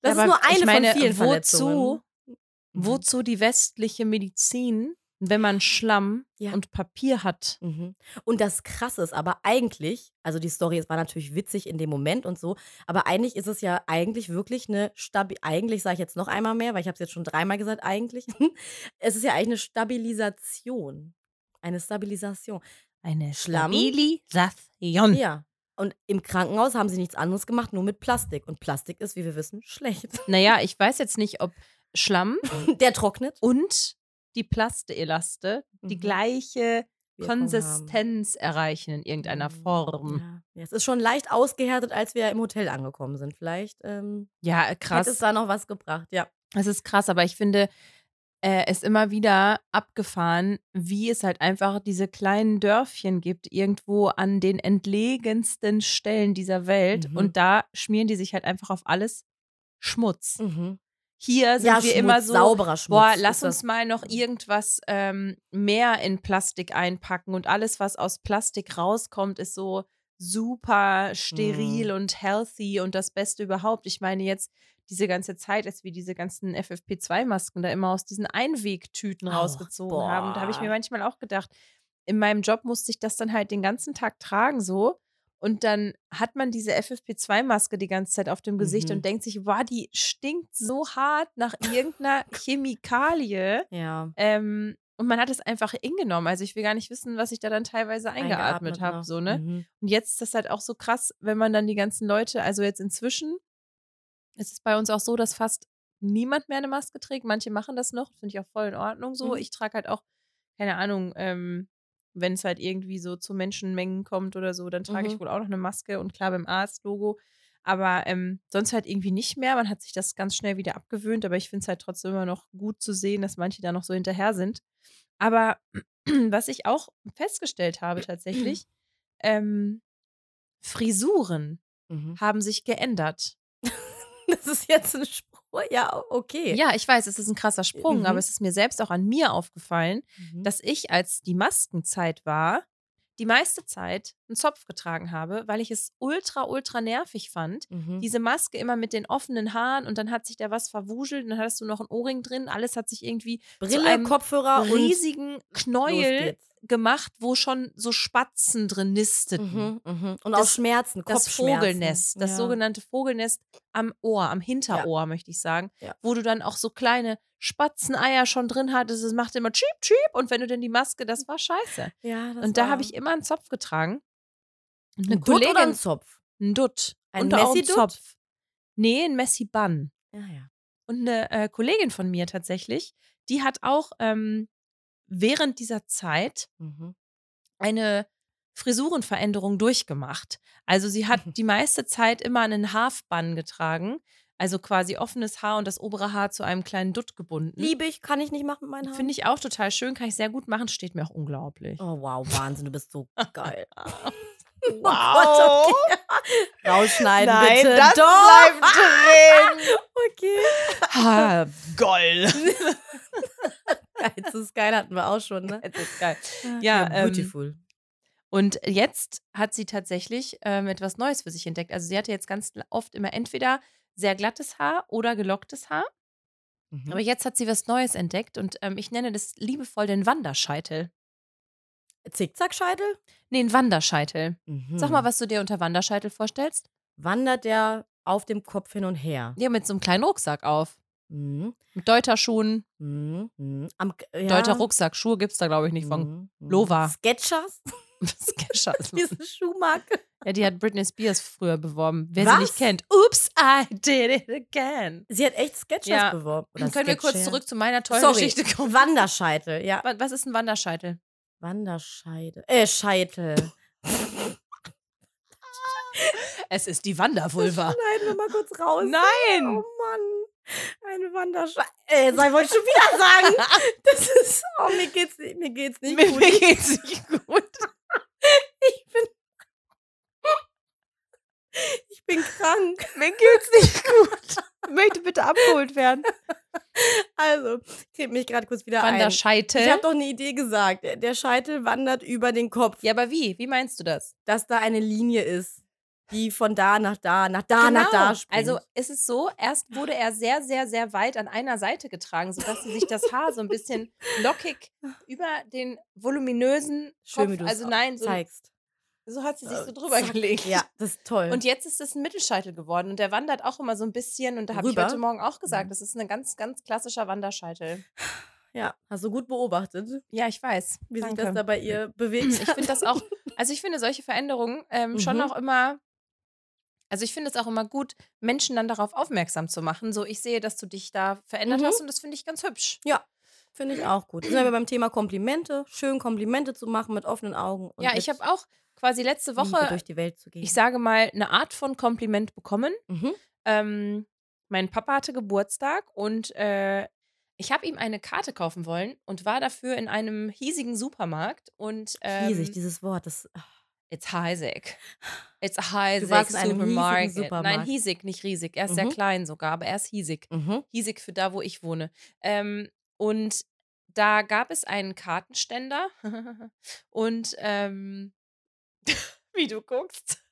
Das Aber ist nur eine meine, von vielen wozu, Verletzungen. Mhm. wozu die westliche Medizin, wenn man Schlamm Ja. und Papier hat? Mhm. Und das Krasse ist aber eigentlich, also die Story es war natürlich witzig in dem Moment und so, aber eigentlich ist es ja eigentlich wirklich eine Stabi eigentlich sage ich jetzt noch einmal mehr, weil ich habe es jetzt schon dreimal gesagt, eigentlich. es ist ja eigentlich eine Stabilisation. Eine Stabilisation. Eine Schlamm? Stabilisation. Ja. Und im Krankenhaus haben sie nichts anderes gemacht, nur mit Plastik. Und Plastik ist, wie wir wissen, schlecht. Naja, ich weiß jetzt nicht, ob Schlamm Der trocknet. und die Plasteelaste die Mhm. gleiche Wirkung Konsistenz erreichen in irgendeiner haben. Form. Ja. es ist schon leicht ausgehärtet, als wir im Hotel angekommen sind. Vielleicht ähm, Ja, hätte krass. es da noch was gebracht, ja. Es ist krass, aber ich finde äh, es immer wieder abgefahren, wie es halt einfach diese kleinen Dörfchen gibt, irgendwo an den entlegensten Stellen dieser Welt. Mhm. Und da schmieren die sich halt einfach auf alles Schmutz. Mhm. Hier sind ja, wir Schmutz, immer so. sauberer Schmutz. Boah, lass uns mal noch irgendwas ähm, mehr in Plastik einpacken und alles, was aus Plastik rauskommt, ist so super steril Mhm. und healthy und das Beste überhaupt. Ich meine jetzt diese ganze Zeit, als wir diese ganzen FFP2-Masken da immer aus diesen Einwegtüten Auch, rausgezogen haben, da habe ich mir boah. manchmal auch gedacht, in meinem Job musste ich das dann halt den ganzen Tag tragen so. Und dann hat man diese FFP2-Maske die ganze Zeit auf dem Gesicht Mhm. und denkt sich, wow, die stinkt so hart nach irgendeiner Chemikalie. Ja. Ähm, und man hat es einfach hingenommen. Also ich will gar nicht wissen, was ich da dann teilweise eingeatmet, habe. noch. So, ne? Mhm. Und jetzt ist das halt auch so krass, wenn man dann die ganzen Leute, also jetzt inzwischen ist es bei uns auch so, dass fast niemand mehr eine Maske trägt. Manche machen das noch, finde ich auch voll in Ordnung so. Mhm. Ich trage halt auch, keine Ahnung, ähm, wenn es halt irgendwie so zu Menschenmengen kommt oder so, dann trage ich Mhm. wohl auch noch eine Maske und klar beim Arzt-Logo. Aber ähm, sonst halt irgendwie nicht mehr. Man hat sich das ganz schnell wieder abgewöhnt, aber ich finde es halt trotzdem immer noch gut zu sehen, dass manche da noch so hinterher sind. Aber was ich auch festgestellt habe tatsächlich, ähm, Frisuren Mhm. haben sich geändert. Das ist jetzt ein Spruch. Ja, okay. Ja, ich weiß, es ist ein krasser Sprung, Mhm. aber es ist mir selbst auch an mir aufgefallen, Mhm. dass ich, als die Maskenzeit war, die meiste Zeit einen Zopf getragen habe, weil ich es ultra, ultra nervig fand. Mhm. Diese Maske immer mit den offenen Haaren und dann hat sich da was verwuschelt und dann hattest du noch ein Ohrring drin. Alles hat sich irgendwie Brille, Kopfhörer riesigen Knäuel. Gemacht, wo schon so Spatzen drin nisteten. Mhm, mhm. Und Das- auch Schmerzen, Das. Vogelnest, das ja. sogenannte Vogelnest am Ohr, am Hinterohr, möchte ich sagen, Ja. wo du dann auch so kleine Spatzeneier schon drin hattest. Es macht immer cheep, cheep. Und wenn du dann die Maske, das war scheiße. Ja, das und da habe ich immer einen Zopf getragen. Und eine ein Dutt oder Kollegin, ein Zopf? ein Dutt. Ein und auch ein Messi-Dutt? Zopf. Nee, ein Messi-Bun. Ja, ja. Und eine äh, Kollegin von mir tatsächlich, die hat auch ähm, während dieser Zeit Mhm. eine Frisurenveränderung durchgemacht. Also sie hat die meiste Zeit immer einen Half-Bun getragen, also quasi offenes Haar und das obere Haar zu einem kleinen Dutt gebunden. Liebe ich, kann ich nicht machen mit meinen Haaren. Finde ich auch total schön, kann ich sehr gut machen, steht mir auch unglaublich. Oh, wow, Wahnsinn, du bist so geil. Wow. Oh Gott, okay. Rausschneiden, Nein, bitte. das Doch. bleibt drin. Okay. Ah, geil. Geil, ist geil hatten wir auch schon, ne? Das ist geil. Ja, ähm, beautiful. Und jetzt hat sie tatsächlich ähm, etwas Neues für sich entdeckt. Also sie hatte jetzt ganz oft immer entweder sehr glattes Haar oder gelocktes Haar. Mhm. Aber jetzt hat sie was Neues entdeckt und ähm, ich nenne das liebevoll den Wanderscheitel. Zickzackscheitel? Nee, ein Wanderscheitel. Mhm. Sag mal, was du dir unter Wanderscheitel vorstellst. Wandert der auf dem Kopf hin und her? Ja, mit so einem kleinen Rucksack auf. Mhm. Mit Deuterschuhen. Mhm. Mhm. Am, ja. Deuter Rucksack. Schuhe gibt es da, glaube ich, nicht von. Mhm. Mhm. Lova. Sketchers? Skechers. Diese Schuhmarke. ja, die hat Britney Spears früher beworben. Wer Was? sie nicht kennt. Oops, I did it again. Sie hat echt Sketchers Ja. beworben. Oder Können wir kurz zurück zu meiner tollen Sorry. Geschichte kommen? Wanderscheitel, ja. Wa- Was ist ein Wanderscheitel? Wanderscheide. Äh, Scheitel. Es ist die Wandervulva. Schneiden wir mal kurz raus. Nein! Oh Mann. Eine Wanderscheitel. Äh, sei wollte ich schon wieder sagen. Das ist. Oh, mir geht's nicht, mir geht's nicht Mir, gut. mir geht's nicht gut. Ich bin. Ich bin krank. Mir geht's nicht gut. Ich möchte bitte abgeholt werden. Also, ich heb mich gerade kurz wieder ein. Wanderscheitel. Ich habe doch eine Idee gesagt. Der Scheitel wandert über den Kopf. ja, aber wie? Wie meinst du das? Dass da eine Linie ist, die von da nach da, nach da nach da springt. Also es ist so, erst wurde er sehr, sehr, sehr weit an einer Seite getragen, sodass sie sich das Haar so ein bisschen lockig über den voluminösen Schön, Kopf, es also nein, so, zeigst. so hat sie sich so drüber Zack. gelegt. Ja, das ist toll. Und jetzt ist es ein Mittelscheitel geworden und der wandert auch immer so ein bisschen und da habe ich heute Morgen auch gesagt, das ist ein ganz, ganz klassischer Wanderscheitel. ja, hast du gut beobachtet, Ja, ich weiß. wie sich Danke. das da bei ihr bewegt. Ich finde das auch, also ich finde solche Veränderungen ähm, schon Mhm. auch immer, also ich finde es auch immer gut, Menschen dann darauf aufmerksam zu machen. So, ich sehe, dass du dich da verändert Mhm. hast und das finde ich ganz hübsch. Ja, finde ich auch gut. Sind wir beim Thema Komplimente, schön Komplimente zu machen mit offenen Augen. Ja, ich habe auch quasi letzte Woche, durch die Welt zu gehen. ich sage mal, eine Art von Kompliment bekommen. mhm. Ähm, mein Papa hatte Geburtstag und äh, ich habe ihm eine Karte kaufen wollen und war dafür in einem hiesigen Supermarkt und ähm, Riesig, dieses Wort. Das, It's hiesig. It's a hiesig warst in einem hiesigen Supermarket. Nein, Supermarkt. hiesig, nicht riesig. Er ist sehr Mhm. klein sogar, aber er ist hiesig. mhm. Hiesig für da, wo ich wohne. Ähm, und da gab es einen Kartenständer und ähm, wie du guckst.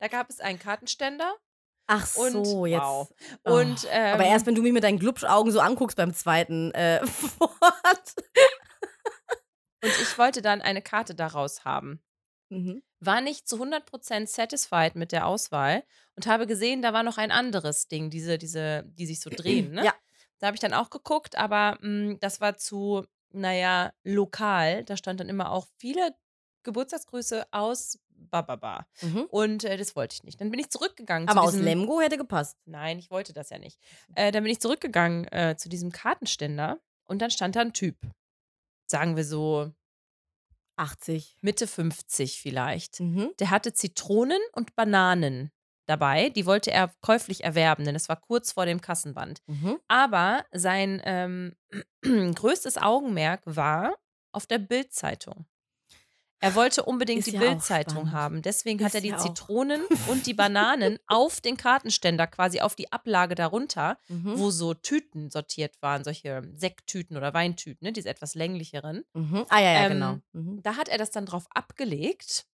Da gab es einen Kartenständer Ach und so, jetzt. wow. Oh, Und ähm, Aber erst, wenn du mich mit deinen Glubschaugen so anguckst beim zweiten äh, Wort. Und ich wollte dann eine Karte daraus haben. Mhm. war nicht zu 100% satisfied mit der Auswahl und habe gesehen, da war noch ein anderes Ding, diese, diese, die sich so drehen. Ne? Ja. Da habe ich dann auch geguckt, aber mh, das war zu, naja, lokal. Da stand dann immer auch viele Geburtstagsgrüße aus Bababa. Mhm. Und äh, das wollte ich nicht. Dann bin ich zurückgegangen Aber aus. Lemgo hätte gepasst. Nein, ich wollte das ja nicht. Äh, dann bin ich zurückgegangen äh, zu diesem Kartenständer und dann stand da ein Typ. Sagen wir so 80. Mitte 50 vielleicht. Mhm. Der hatte Zitronen und Bananen dabei. Die wollte er käuflich erwerben, denn es war kurz vor dem Kassenband. Mhm. Aber sein ähm, größtes Augenmerk war auf der Bildzeitung. Er wollte unbedingt Ist die ja Bildzeitung haben. Deswegen hat Ist er die ja. Zitronen und die Bananen auf den Kartenständer, quasi auf die Ablage darunter, Mhm. wo so Tüten sortiert waren, solche Sekttüten oder Weintüten, ne, diese etwas länglicheren. Mhm. Ah, ja, ja, Ähm, genau. Mhm. Da hat er das dann drauf abgelegt.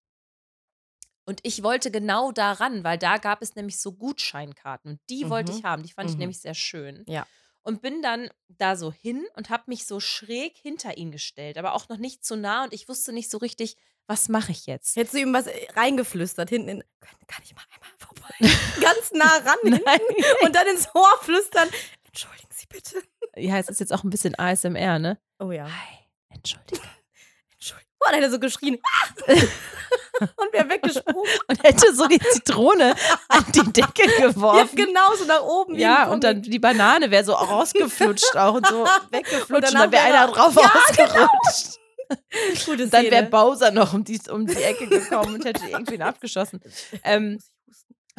Und ich wollte genau daran, weil da gab es nämlich so Gutscheinkarten. Und die wollte Mhm. ich haben. Die fand ich Mhm. nämlich sehr schön. Ja. Und bin dann da so hin und habe mich so schräg hinter ihn gestellt, aber auch noch nicht zu nah. Und ich wusste nicht so richtig, was mache ich jetzt? Hättest du ihm was äh, reingeflüstert hinten in. Kann, kann ich mal einmal vorbei? Ganz nah ran hinten und dann ins Ohr flüstern. Entschuldigen Sie bitte. Ja, es ist jetzt auch ein bisschen ASMR, ne? Oh ja. Hi, entschuldige. Boah, dann hätte er so geschrien. und wäre weggesprungen. Und hätte so die Zitrone an die Decke Ja, geworfen. genauso nach oben. Ja, und dann die Banane wäre so rausgeflutscht auch und so weggeflutscht. Und, danach dann wäre wär einer er- drauf Ja, ausgerutscht. Und dann wäre. Bowser noch um die, um die Ecke gekommen und hätte irgendwen abgeschossen. Ähm.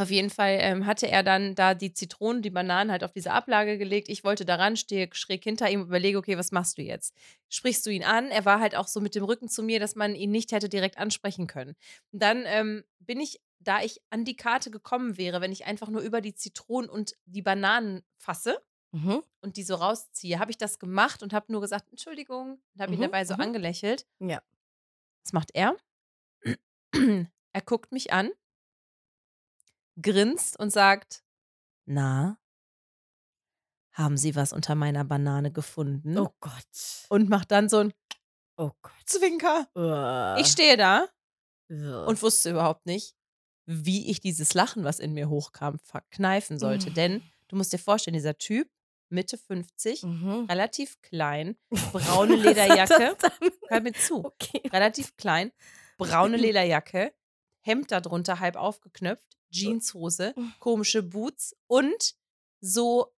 Auf jeden Fall ähm, hatte er dann da die Zitronen, die Bananen halt auf diese Ablage gelegt. Ich wollte daran, stehe schräg hinter ihm überlege, okay, was machst du jetzt? Sprichst du ihn an? Er war halt auch so mit dem Rücken zu mir, dass man ihn nicht hätte direkt ansprechen können. Und dann ähm, bin ich, da ich an die Karte gekommen wäre, wenn ich einfach nur über die Zitronen und die Bananen fasse, Mhm. und die so rausziehe, habe ich das gemacht und habe nur gesagt, Entschuldigung, und habe ihn Mhm, dabei so mhm. angelächelt. Ja. Was macht er? er guckt mich an, grinst und sagt, na, haben Sie was unter meiner Banane gefunden? Oh Gott. Und macht dann so ein Oh Gott. Zwinker. Uah. Ich stehe da Uah. und wusste überhaupt nicht, wie ich dieses Lachen, was in mir hochkam, verkneifen sollte. Mm. Denn du musst dir vorstellen, dieser Typ, Mitte 50, Mhm. relativ klein, braune Lederjacke. Hör mir zu. Okay. Relativ klein, braune Lederjacke, Hemd darunter halb aufgeknöpft, Jeanshose, komische Boots und so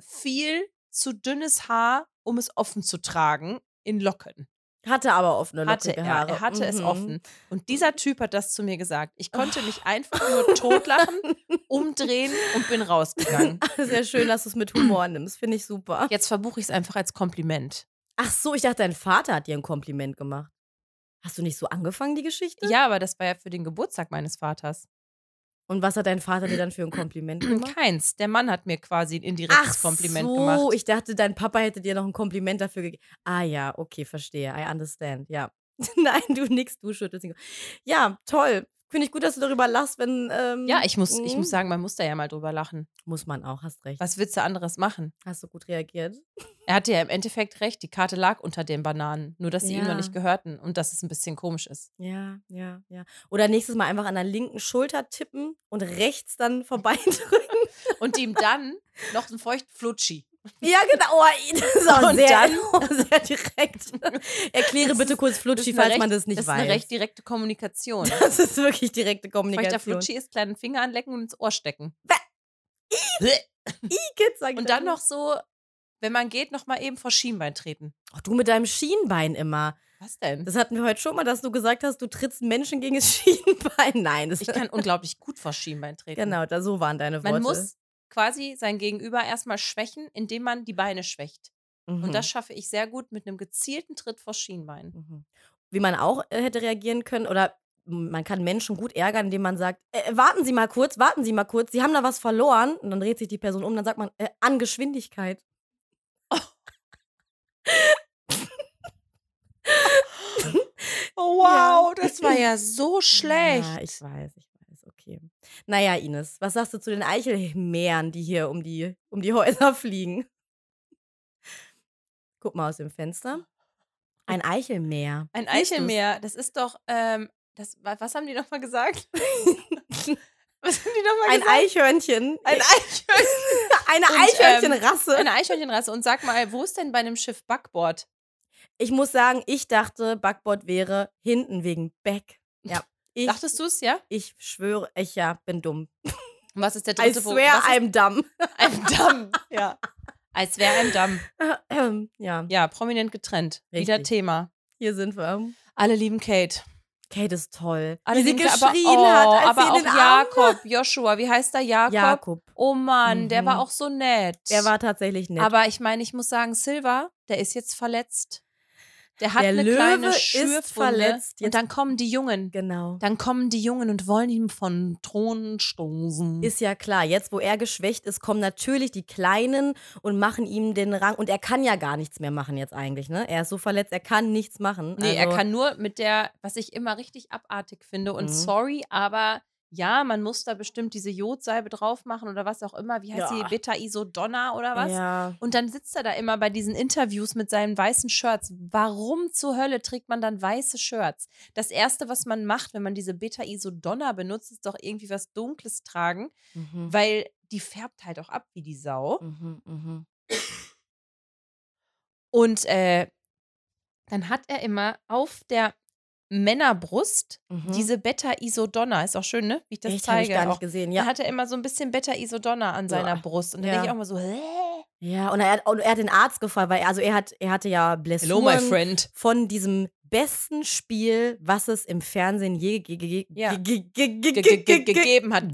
viel zu dünnes Haar, um es offen zu tragen, in Locken. Hatte aber offene Hatte lockige er. Haare. Er hatte es Mhm. offen. Und dieser Typ hat das zu mir gesagt. Ich konnte mich einfach nur totlachen, umdrehen und bin rausgegangen. Sehr schön, dass du es mit Humor nimmst. Finde ich super. Jetzt verbuche ich es einfach als Kompliment. Ach so, ich dachte, dein Vater hat dir ein Kompliment gemacht. Hast du nicht so angefangen, die Geschichte? Ja, aber das war ja für den Geburtstag meines Vaters. Und was hat dein Vater dir dann für ein Kompliment gemacht? Keins. Der Mann hat mir quasi ein indirektes Ach Kompliment so, gemacht. ich dachte, dein Papa hätte dir noch ein Kompliment dafür gegeben. Ah ja, okay, verstehe. I understand. Ja. Nein, du nix, du schüttelst. Kopf. Ja, toll. Finde ich gut, dass du darüber lachst, wenn. Ähm, ja, ich muss, ich mhm. muss sagen, man muss da ja mal drüber lachen. Muss man auch, hast recht. Was willst du anderes machen? Hast du gut reagiert? Er hatte ja im Endeffekt recht. Die Karte lag unter den Bananen. Nur, dass sie ihm noch Ja. nicht gehörten und dass es ein bisschen komisch ist. Ja, ja, ja. Oder nächstes Mal einfach an der linken Schulter tippen und rechts dann vorbeidrücken. Und ihm dann noch einen feuchten Flutschi. Ja, genau. Oh, das ist auch Und sehr, dann- sehr direkt. Erkläre Das bitte kurz Das Flutschi, falls man recht- das nicht das weiß. ist eine recht direkte Kommunikation. das ist wirklich direkte Kommunikation. Flutschi ist kleinen Finger anlecken und ins Ohr stecken. Ich Und dann noch so, wenn man geht, noch mal eben vor Schienbein treten. Oh, du mit deinem Schienbein immer. Was denn? Das hatten wir heute schon mal, dass du gesagt hast, du trittst Menschen gegen das Schienbein. Nein, das Ich kann unglaublich gut vor Schienbein treten. Genau, da so waren deine Worte. Man muss quasi sein Gegenüber erstmal schwächen, indem man die Beine schwächt. Mhm. Und das schaffe ich sehr gut mit einem gezielten Tritt vor Schienbein. Mhm. Wie man auch äh, hätte reagieren können, oder man kann Menschen gut ärgern, indem man sagt, äh, warten Sie mal kurz, warten Sie mal kurz, Sie haben da was verloren. Und dann dreht sich die Person um, dann sagt man, äh, an Geschwindigkeit. Oh, wow, das war ja so schlecht. Ja, ich weiß, ich. Naja, Ines, was sagst du zu den Eichelmeeren, die hier um die, um die Häuser fliegen? Guck mal aus dem Fenster. Ein Eichelmeer. Ein? Eichelmeer, das ist doch, ähm, das, wa- was haben die nochmal gesagt? was haben die nochmal Ein gesagt? Eichhörnchen. Ein Eichhörnchen. Eine ähm, Eichhörnchenrasse. Eine Eichhörnchenrasse. Und sag mal, wo ist denn bei einem Schiff Backbord? Ich muss sagen, ich dachte, Backbord wäre hinten wegen Back. Ja. Ich, Dachtest du es, ja? ich schwöre, ich ja, bin dumm. Und was ist der I dritte wo- swear I'm dumb. ein Damm? ja. Als wäre ein Damm. ja, Ja, prominent getrennt. Wieder Richtig. Thema. hier sind wir. Alle lieben Kate. Kate ist toll. Alle wie sie geschrien aber, oh, hat, als aber sie auch Jakob, Joshua, wie heißt der Jakob? Jakob. Oh Mann, der Mhm. war auch so nett. Der war tatsächlich nett. Aber ich meine, ich muss sagen, Silva, der ist jetzt verletzt. Der hat Der eine Löwe kleine ist verletzt. Und dann kommen die Jungen. genau. Dann kommen die Jungen und wollen ihm von Thron stoßen. Ist ja klar, jetzt wo er geschwächt ist, kommen natürlich die Kleinen und machen ihm den Rang. Und er kann ja gar nichts mehr machen jetzt eigentlich, ne? Er ist so verletzt, er kann nichts machen. Nee, er Also- kann nur mit der, was ich immer richtig abartig finde. Und Mhm. sorry, aber ja, man muss da bestimmt diese Jodsalbe drauf machen oder was auch immer. Wie heißt Ja. die? Beta-Isodonna oder was? Ja. Und dann sitzt er da immer bei diesen Interviews mit seinen weißen Shirts. Warum zur Hölle trägt man dann weiße Shirts? Das Erste, was man macht, wenn man diese Beta-Isodonna benutzt, ist doch irgendwie was Dunkles tragen, Mhm. weil die färbt halt auch ab wie die Sau. Mhm, mhm. Und äh, dann hat er immer auf der Männerbrust Mhm. diese Beta-Isodonna. Ist auch schön, ne? Wie ich das Echt, habe ich zeige. gar nicht auch. gesehen. Da Ja, hat er immer so ein bisschen Beta-Isodonna an seiner Boah. Brust. Und dann Ja. denke ich auch immer so, hä? ja und, er hat, und er hat den Arzt gefragt, weil er, also er, hat, er hatte ja Blessuren friend. von diesem besten Spiel, was es im Fernsehen je gegeben hat.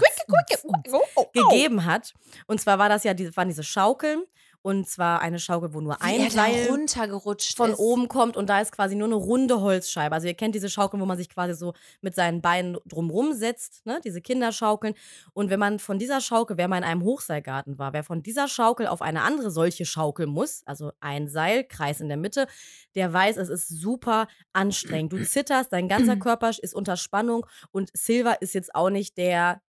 gegeben hat. Und zwar war das ja, diese, waren diese Schaukeln. Und zwar eine Schaukel, wo nur ein Seil runtergerutscht von ist. oben kommt und da ist quasi nur eine runde Holzscheibe. Also ihr kennt diese Schaukeln, wo man sich quasi so mit seinen Beinen drumrum setzt, ne? diese Kinderschaukeln. Und wenn man von dieser Schaukel, wer mal in einem Hochseilgarten war, wer von dieser Schaukel auf eine andere solche Schaukel muss, also ein Seil, Kreis in der Mitte, der weiß, es ist super anstrengend. Du zitterst, dein ganzer Körper ist unter Spannung und Silver ist jetzt auch nicht der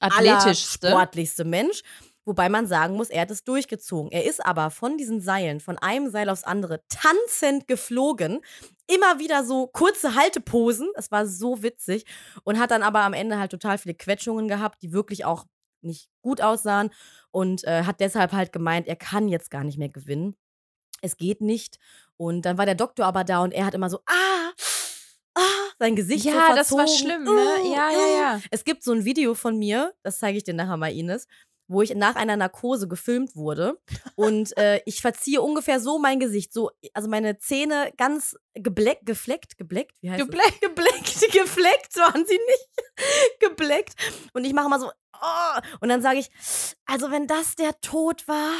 Athletischste. sportlichste Mensch. Wobei man sagen muss, er hat es durchgezogen. Er ist aber von diesen Seilen, von einem Seil aufs andere, tanzend geflogen. Immer wieder so kurze Halteposen. Es war so witzig. Und hat dann aber am Ende halt total viele Quetschungen gehabt, die wirklich auch nicht gut aussahen. Und äh, hat deshalb halt gemeint, er kann jetzt gar nicht mehr gewinnen. Es geht nicht. Und dann war der Doktor aber da und er hat immer so, ah, ah, sein Gesicht so Ja, das war verzogen. schlimm, ne? Uh, Ja, ja, uh. ja. Es gibt so ein Video von mir, das zeige ich dir nachher mal, Ines, wo ich nach einer Narkose gefilmt wurde. Und äh, ich verziehe ungefähr so mein Gesicht. So, also meine Zähne ganz gebleckt, gefleckt, gebleckt, wie heißt Gebleckt. es? Gebleckt, gefleckt waren sie nicht. gebleckt. Und ich mache mal so, oh, und dann sage ich, also wenn das der Tod war,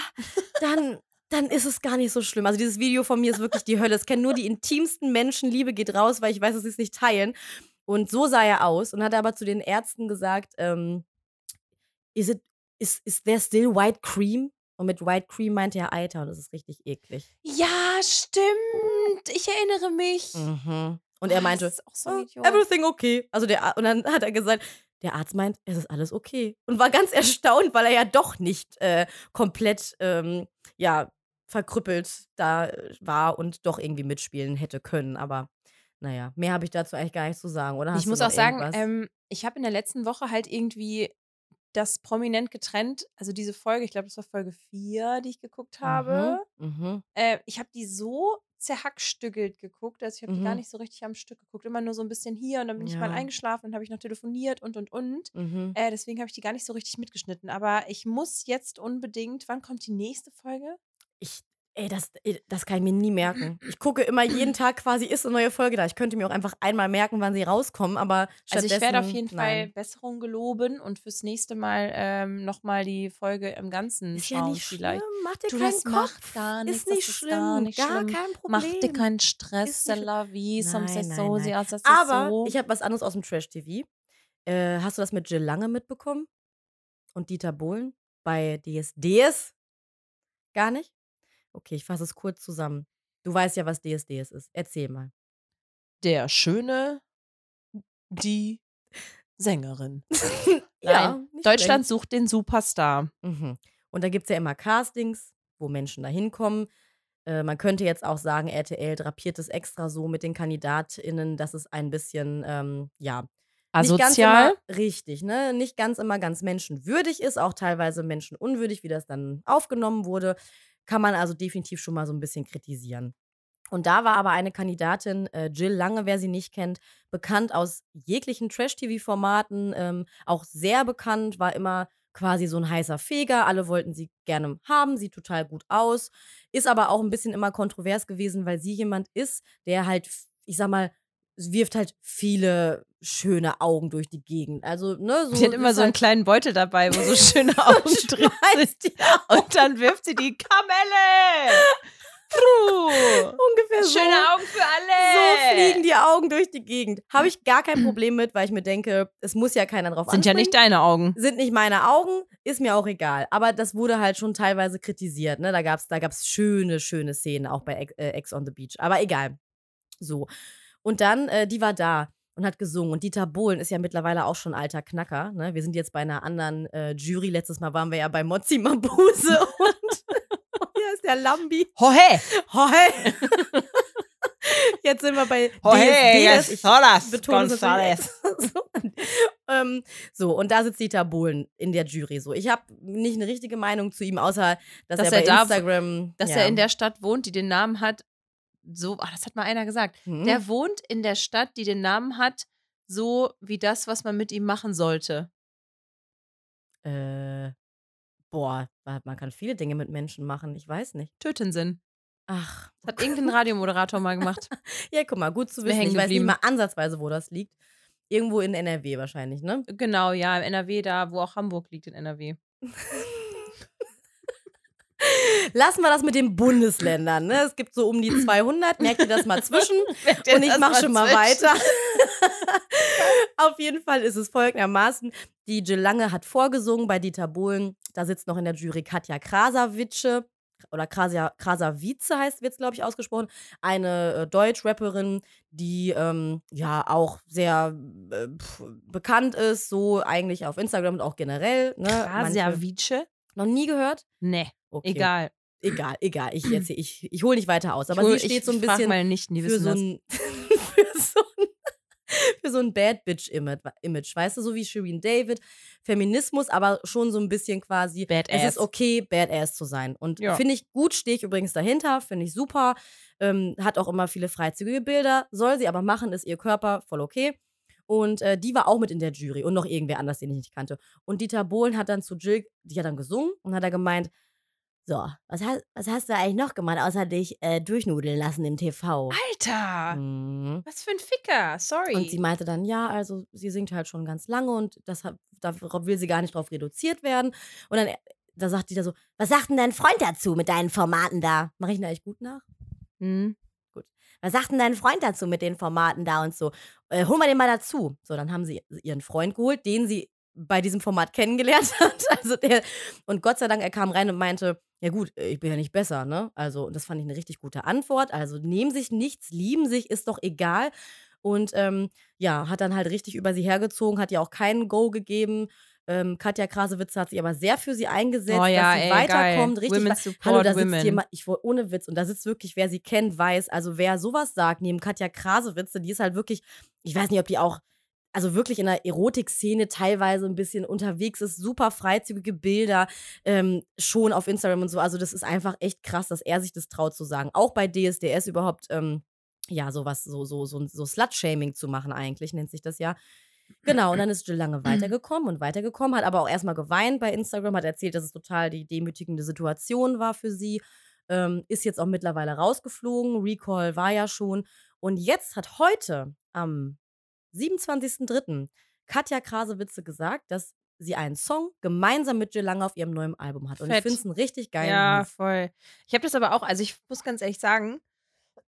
dann. Dann ist es gar nicht so schlimm. Also dieses Video von mir ist wirklich die Hölle. Es kennen nur die intimsten Menschen. Liebe geht raus, weil ich weiß, dass sie es nicht teilen. Und so sah er aus und hat aber zu den Ärzten gesagt, ähm, is it, is, is there still white cream? Und mit white cream meinte er Eiter und das ist richtig eklig. Ja, stimmt. Ich erinnere mich. Mhm. Und er Ah, meinte, ist so "Oh, everything okay. Also der, Ar- und dann hat er gesagt, der Arzt meint, es ist alles okay. Und war ganz erstaunt, weil er ja doch nicht äh, komplett, ähm, ja, verkrüppelt da äh, war und doch irgendwie mitspielen hätte können. Aber naja, mehr habe ich dazu eigentlich gar nicht zu sagen, oder? Hast Ich muss auch sagen, irgendwas? ähm, ich habe in der letzten Woche halt irgendwie das prominent getrennt. Also diese Folge, ich glaube, das war Folge 4, die ich geguckt habe. Mhm. Mhm. Äh, ich habe die so zerhackstückelt geguckt. Also ich habe die gar Mhm. nicht so richtig am Stück geguckt. Immer nur so ein bisschen hier und dann bin ich mal Ja. eingeschlafen und habe ich noch telefoniert und und und. Mhm. Äh, deswegen habe ich die gar nicht so richtig mitgeschnitten. Aber ich muss jetzt unbedingt, wann kommt die nächste Folge? Ich, ey, das, ey, das kann ich mir nie merken. Ich gucke immer jeden Tag quasi, ist eine neue Folge da. Ich könnte mir auch einfach einmal merken, wann sie rauskommen, aber Also ich werde auf jeden Fall nein. Besserung geloben und fürs nächste Mal ähm, nochmal die Folge im Ganzen Ist ja schauen nicht vielleicht. schlimm, mach dir Du, keinen Kopf. macht gar nichts. ist nicht schlimm, gar nicht schlimm. kein Problem. Mach dir keinen Stress, c'est nein, so, nein. sie also Aber so. ich habe was anderes aus dem Trash-TV. Äh, hast du das mit Jill Lange mitbekommen? Und Dieter Bohlen? Bei DSDS? Gar nicht? Okay, ich fasse es kurz zusammen. Du weißt ja, was DSDS ist. Erzähl mal. Der Schöne, die Sängerin. Ja, Nein, Deutschland sucht den Superstar. Mhm. Und da gibt es ja immer Castings, wo Menschen da hinkommen. Äh, man könnte jetzt auch sagen, RTL drapiert es extra so mit den KandidatInnen, dass es ein bisschen, ähm, ja, nicht ganz Asozial. immer, richtig, ne? Nicht ganz immer ganz menschenwürdig ist, auch teilweise menschenunwürdig, wie das dann aufgenommen wurde. Kann man also definitiv schon mal so ein bisschen kritisieren. Und da war aber eine Kandidatin, äh, Jill Lange, wer sie nicht kennt, bekannt aus jeglichen Trash-TV-Formaten, ähm, auch sehr bekannt, war immer quasi so ein heißer Feger. Alle wollten sie gerne haben, sieht total gut aus, ist aber auch ein bisschen immer kontrovers gewesen, weil sie jemand ist, der halt, ich sag mal, wirft halt viele schöne Augen durch die Gegend. Also, ne, so. Sie hat immer so einen halt, kleinen Beutel dabei, wo so schöne Augen drin sind. Und dann wirft sie die Kamelle. Ungefähr so. Schöne Augen für alle. So fliegen die Augen durch die Gegend. Habe ich gar kein Problem mit, weil ich mir denke, es muss ja keiner drauf Sind ja nicht anspringen. deine Augen. Sind nicht meine Augen, ist mir auch egal. Aber das wurde halt schon teilweise kritisiert. Ne? Da gab es da gab's schöne, schöne Szenen, auch bei Ex, äh, Ex on the Beach. Aber egal. So. Und dann, äh, die war da und hat gesungen. Und Dieter Bohlen ist ja mittlerweile auch schon alter Knacker. Ne? Wir sind jetzt bei einer anderen äh, Jury. Letztes Mal waren wir ja bei Mozzi Mabuse und hier ist der Lambi. Hohe. Hoi! Jetzt sind wir bei Hohe, yes, natürlich González. so. ähm, so, und da sitzt Dieter Bohlen in der Jury. So, ich habe nicht eine richtige Meinung zu ihm, außer dass, Dass er er bei da- Instagram. Dass ja. er in der Stadt wohnt, die den Namen hat, so, ach, das hat mal einer gesagt. Hm? Der wohnt in der Stadt, die den Namen hat, so wie das, was man mit ihm machen sollte. äh, boah, man kann viele Dinge mit Menschen machen. Ich weiß nicht. Tötensinn. Ach, Das hat irgendein Radiomoderator mal gemacht. ja, guck mal, gut zu wissen. hängen Ich weiß nicht mal ansatzweise, wo das liegt. Irgendwo in NRW wahrscheinlich, ne? Genau, ja, im NRW, da, wo auch Hamburg liegt in NRW. Lassen wir das mit den Bundesländern. Ne? Es gibt so um die 200. Merkt ihr das mal zwischen? Und ich mache schon mal weiter. Auf jeden Fall ist es folgendermaßen: Die Lange hat vorgesungen bei Dieter Bohlen. Da sitzt noch in der Jury Katja Krasavice. oder Krasia, Krasavice heißt, wird es, glaube ich, ausgesprochen. Eine äh, Deutsch-Rapperin, die ähm, ja auch sehr äh, pf, bekannt ist, so eigentlich auf Instagram und auch generell. Ne? Krasavice? Noch nie gehört? Nee, Okay. egal. Egal, egal. Ich, erzähl, ich, ich hole nicht weiter aus. Aber hol- sie steht so ein bisschen meine Nichten, die für so ein für so ein für so ein Bad Bitch Image, weißt du, so wie Shireen David, Feminismus, aber schon so ein bisschen quasi Badass. es ist okay Badass zu sein und Ja. finde ich gut, stehe ich übrigens dahinter, finde ich super. Ähm, hat auch immer viele freizügige Bilder, soll sie aber machen, ist ihr Körper voll okay. Und äh, die war auch mit in der Jury und noch irgendwer anders, den ich nicht kannte. Und Dieter Bohlen hat dann zu Jill, die hat dann gesungen und hat da gemeint, so, was, hast- was hast du eigentlich noch gemacht, außer dich äh, durchnudeln lassen im TV? Alter, Mhm. was für ein Ficker. Sorry. Und sie meinte dann, ja, also sie singt halt schon ganz lange und das, darauf will sie gar nicht drauf reduziert werden. Und dann, äh, da sagt die da so, was sagt denn dein Freund dazu mit deinen Formaten da? Mache ich ihn eigentlich gut nach? hm. Was sagt denn dein Freund dazu mit den Formaten da und so? Äh, hol mal den mal dazu. So, dann haben sie ihren Freund geholt, den sie bei diesem Format kennengelernt hat. Also der, und Gott sei Dank, er kam rein und meinte, ja gut, äh, ich bin ja nicht besser, ne? Also, und das fand ich eine richtig gute Antwort. Also, nehmen sich nichts, lieben sich, ist doch egal. Und ähm, ja, hat dann halt richtig über sie hergezogen, hat ihr auch keinen Go gegeben. Ähm, Katja Krasewitz hat sich aber sehr für sie eingesetzt, Oh ja, dass sie ey, weiterkommt. geil. Richtig, support Hallo, da sitzt women. jemand, ich wollte ohne Witz, und da sitzt wirklich, wer sie kennt, weiß, also wer sowas sagt, neben Katja Krasewitze, die ist halt wirklich, ich weiß nicht, ob die auch, also wirklich in der Erotik-Szene teilweise ein bisschen unterwegs ist, super freizügige Bilder, ähm, schon auf Instagram und so. Also, das ist einfach echt krass, dass er sich das traut zu sagen. Auch bei DSDS überhaupt, ähm, ja, sowas, so, so, so, so Slut-Shaming zu machen, eigentlich, nennt sich das ja. Genau, und dann ist Jill lange weitergekommen und weitergekommen, hat aber auch erstmal geweint bei Instagram, hat erzählt, dass es total die demütigende Situation war für sie. Ähm, ist jetzt auch mittlerweile rausgeflogen. Recall war ja schon. Und jetzt hat heute, am 27.03., Katja Krasewitze gesagt, dass sie einen Song gemeinsam mit Jill Lange auf ihrem neuen Album hat. Und ich Fett. finde es einen richtig geilen Ja, Move. voll. Ich habe das aber auch, also ich muss ganz ehrlich sagen,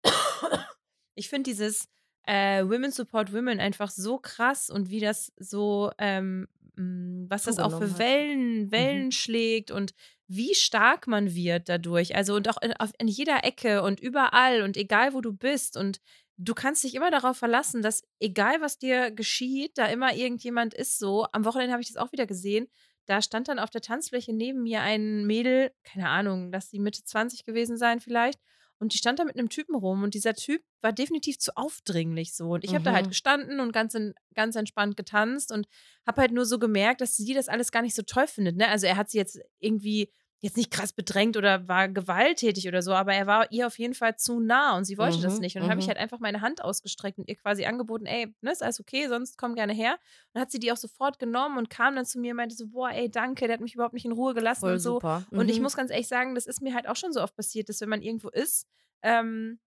ich finde dieses äh, Women Support Women einfach so krass und wie das so, ähm, mh, was das auch für. Wellen, Wellen schlägt und wie stark man wird dadurch. Also und auch in, auf, in jeder Ecke und überall und egal wo du bist und du kannst dich immer darauf verlassen, dass egal was dir geschieht, da immer irgendjemand ist so. Am Wochenende habe ich das auch wieder gesehen. Da stand dann auf der Tanzfläche neben mir ein Mädel, keine Ahnung, lass sie Mitte 20 gewesen sein vielleicht. Und die stand da mit einem Typen rum und dieser Typ war definitiv zu aufdringlich so. Und ich habe da halt Mhm. gestanden und ganz, in, ganz entspannt getanzt und habe halt nur so gemerkt, dass sie das alles gar nicht so toll findet. Ne? Also er hat sie jetzt irgendwie jetzt nicht krass bedrängt oder war gewalttätig oder so, aber er war ihr auf jeden Fall zu nah und sie wollte das Mhm, nicht. Und dann habe ich mhm. halt einfach meine Hand ausgestreckt und ihr quasi angeboten, ey, ne, ist alles okay, sonst komm gerne her. Und dann hat sie die auch sofort genommen und kam dann zu mir und meinte so, boah, ey, danke, der hat mich überhaupt nicht in Ruhe gelassen Voll und so. super. Und ich Mhm. muss ganz ehrlich sagen, das ist mir halt auch schon so oft passiert, dass wenn man irgendwo ist, ähm,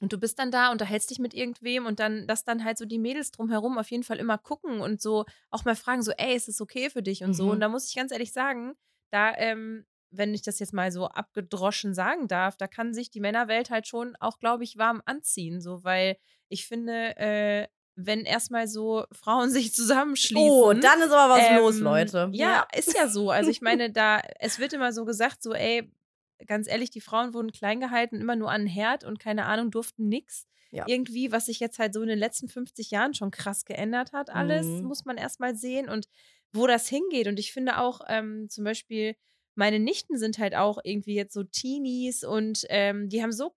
und du bist dann da, unterhältst dich mit irgendwem und dann, dass dann halt so die Mädels drumherum auf jeden Fall immer gucken und so auch mal fragen, so, ey, ist es okay für dich und so. Mhm. Und da muss ich ganz ehrlich sagen, da, ähm, wenn ich das jetzt mal so abgedroschen sagen darf, da kann sich die Männerwelt halt schon auch, glaube ich, warm anziehen, so, weil ich finde, äh, wenn erstmal so Frauen sich zusammenschließen. Oh, dann ist aber was los, Ähm, Leute. Ja, ist ja so. Also ich meine, da, es wird immer so gesagt, so, ey, ganz ehrlich, die Frauen wurden klein gehalten, immer nur an den Herd und keine Ahnung, durften nix. Ja. Irgendwie, was sich jetzt halt so in den letzten 50 Jahren schon krass geändert hat, alles, Mhm. muss man erstmal sehen und wo das hingeht. Und ich finde auch, ähm, zum Beispiel, meine Nichten sind halt auch irgendwie jetzt so Teenies und ähm, die haben so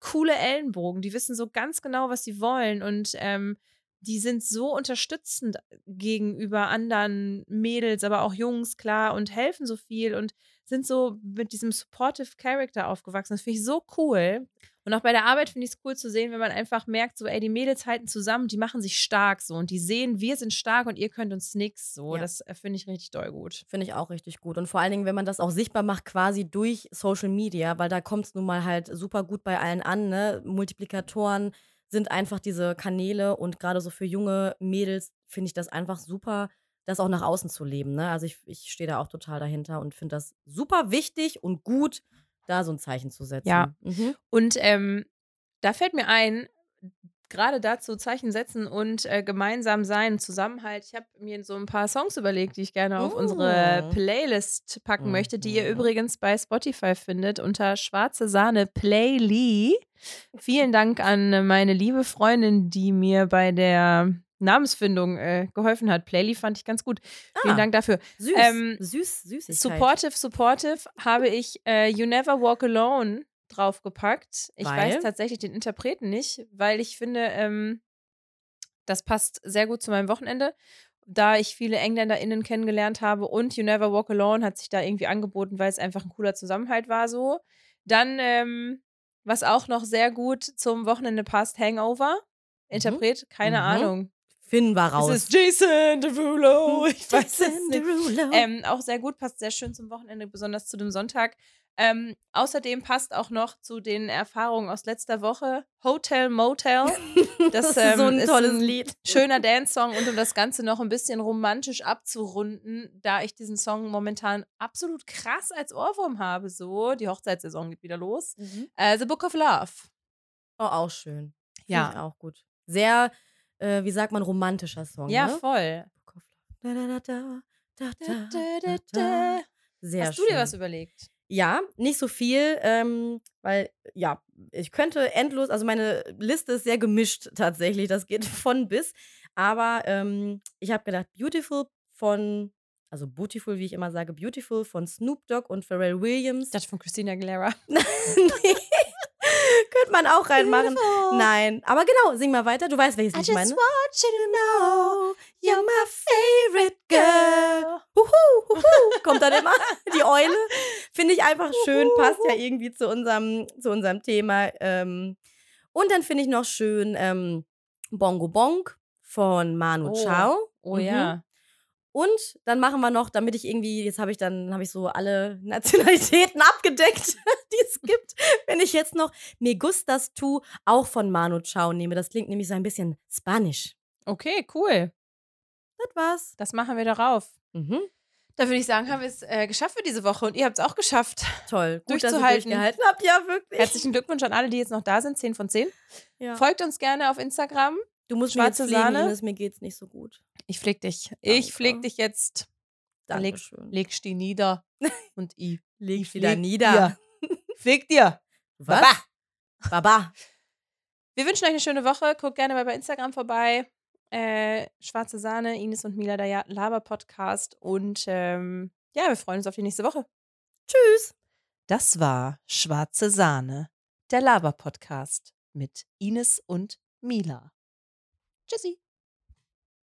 coole Ellenbogen, die wissen so ganz genau, was sie wollen und ähm, die sind so unterstützend gegenüber anderen Mädels, aber auch Jungs, klar, und helfen so viel und sind so mit diesem supportive Character aufgewachsen. Das finde ich so cool. Und auch bei der Arbeit finde ich es cool zu sehen, wenn man einfach merkt, so, ey, die Mädels halten zusammen, die machen sich stark so und die sehen, wir sind stark und ihr könnt uns nix. So, Ja. das äh, finde ich richtig doll gut. Finde ich auch richtig gut. Und vor allen Dingen, wenn man das auch sichtbar macht, quasi durch Social Media, weil da kommt es nun mal halt super gut bei allen an. Ne? Multiplikatoren sind einfach diese Kanäle und gerade so für junge Mädels finde ich das einfach super, das auch nach außen zu leben. Ne? Also ich, ich stehe da auch total dahinter und finde das super wichtig und gut, da so ein Zeichen zu setzen. Ja. Mhm. Und ähm, da fällt mir ein, gerade dazu Zeichen setzen und äh, gemeinsam sein, Zusammenhalt. Ich habe mir so ein paar Songs überlegt, die ich gerne auf unsere Mm. Playlist packen möchte, die ihr Mhm. übrigens bei Spotify findet unter Schwarze Sahne Playly. Vielen Dank an meine liebe Freundin, die mir bei der Namensfindung äh, geholfen hat. Playly fand ich ganz gut. Vielen Ah. Dank dafür. Süß. Ähm, Süß, Süßigkeit. Supportive, supportive habe ich äh, You Never Walk Alone draufgepackt. Ich Weil? weiß tatsächlich den Interpreten nicht, weil ich finde, ähm, das passt sehr gut zu meinem Wochenende, da ich viele EngländerInnen kennengelernt habe und You Never Walk Alone hat sich da irgendwie angeboten, weil es einfach ein cooler Zusammenhalt war so. Dann, ähm, was auch noch sehr gut zum Wochenende passt, Hangover. Interpret, keine Mhm. Ahnung. Finden wir raus. Es ist Jason Derulo. Ich weiß es Jason nicht. Derulo. Ähm, auch sehr gut, passt sehr schön zum Wochenende, besonders zu dem Sonntag. Ähm, außerdem passt auch noch zu den Erfahrungen aus letzter Woche Hotel Motel. das, Das, ist so ähm, ein ist tolles ein Lied. Schöner Dance-Song und um das Ganze noch ein bisschen romantisch abzurunden, da ich diesen Song momentan absolut krass als Ohrwurm habe. So, die Hochzeitssaison geht wieder los. Äh, The Book of Love. Oh, auch schön. Find Ja. Ich auch gut. Sehr, äh, wie sagt man, romantischer Song. Ja, ne? voll. Sehr Hast du dir was überlegt? Ja, nicht so viel, ähm, weil, ja, ich könnte endlos, also meine Liste ist sehr gemischt tatsächlich, das geht von bis. Aber ähm, ich habe gedacht, Beautiful von, also Beautiful, wie ich immer sage, Beautiful von Snoop Dogg und Pharrell Williams. Dachte von Christina Aguilera. nee. Könnte man auch reinmachen. Nein, aber genau, sing mal weiter. Du weißt, welches I ich just meine. want you to know You're my favorite girl. Huhu, huhu, kommt dann immer die Eule. Finde ich einfach schön, passt ja irgendwie zu unserem, zu unserem Thema. Ähm, und dann finde ich noch schön ähm, Bongo Bong von Manu Oh. Chao. Oh Mhm. ja. Und dann machen wir noch, damit ich irgendwie, jetzt habe ich dann, habe ich so alle Nationalitäten abgedeckt, die es gibt. Wenn ich jetzt noch Me Gustas Tu auch von Manu Chao nehme, das klingt nämlich so ein bisschen spanisch. Okay, cool. Das war's. Das machen wir darauf. Mhm. Da würde ich sagen, haben wir es äh, geschafft für diese Woche und ihr habt es auch geschafft. Toll. Gut, dass ihr Durchzuhalten. habt. Ja, wirklich. Herzlichen Glückwunsch an alle, die jetzt noch da sind. 10 von 10. Ja. Folgt uns gerne auf Instagram. Du musst Schwarze mir jetzt pflegen, Sahne. Ines, mir geht's nicht so gut. Ich pfleg dich. Ich pfleg dich jetzt. Leg, Dankeschön. legst die nieder. Und ich. Leg ich wieder nieder. dir. Pfleg dir. Was? Baba. Baba. Wir wünschen euch eine schöne Woche. Guckt gerne mal bei Instagram vorbei. Äh, Schwarze Sahne, Ines und Mila, der Laber-Podcast. Und ähm, ja, wir freuen uns auf die nächste Woche. Tschüss. Das war Schwarze Sahne, der Laber-Podcast mit Ines und Mila. Tschüssi.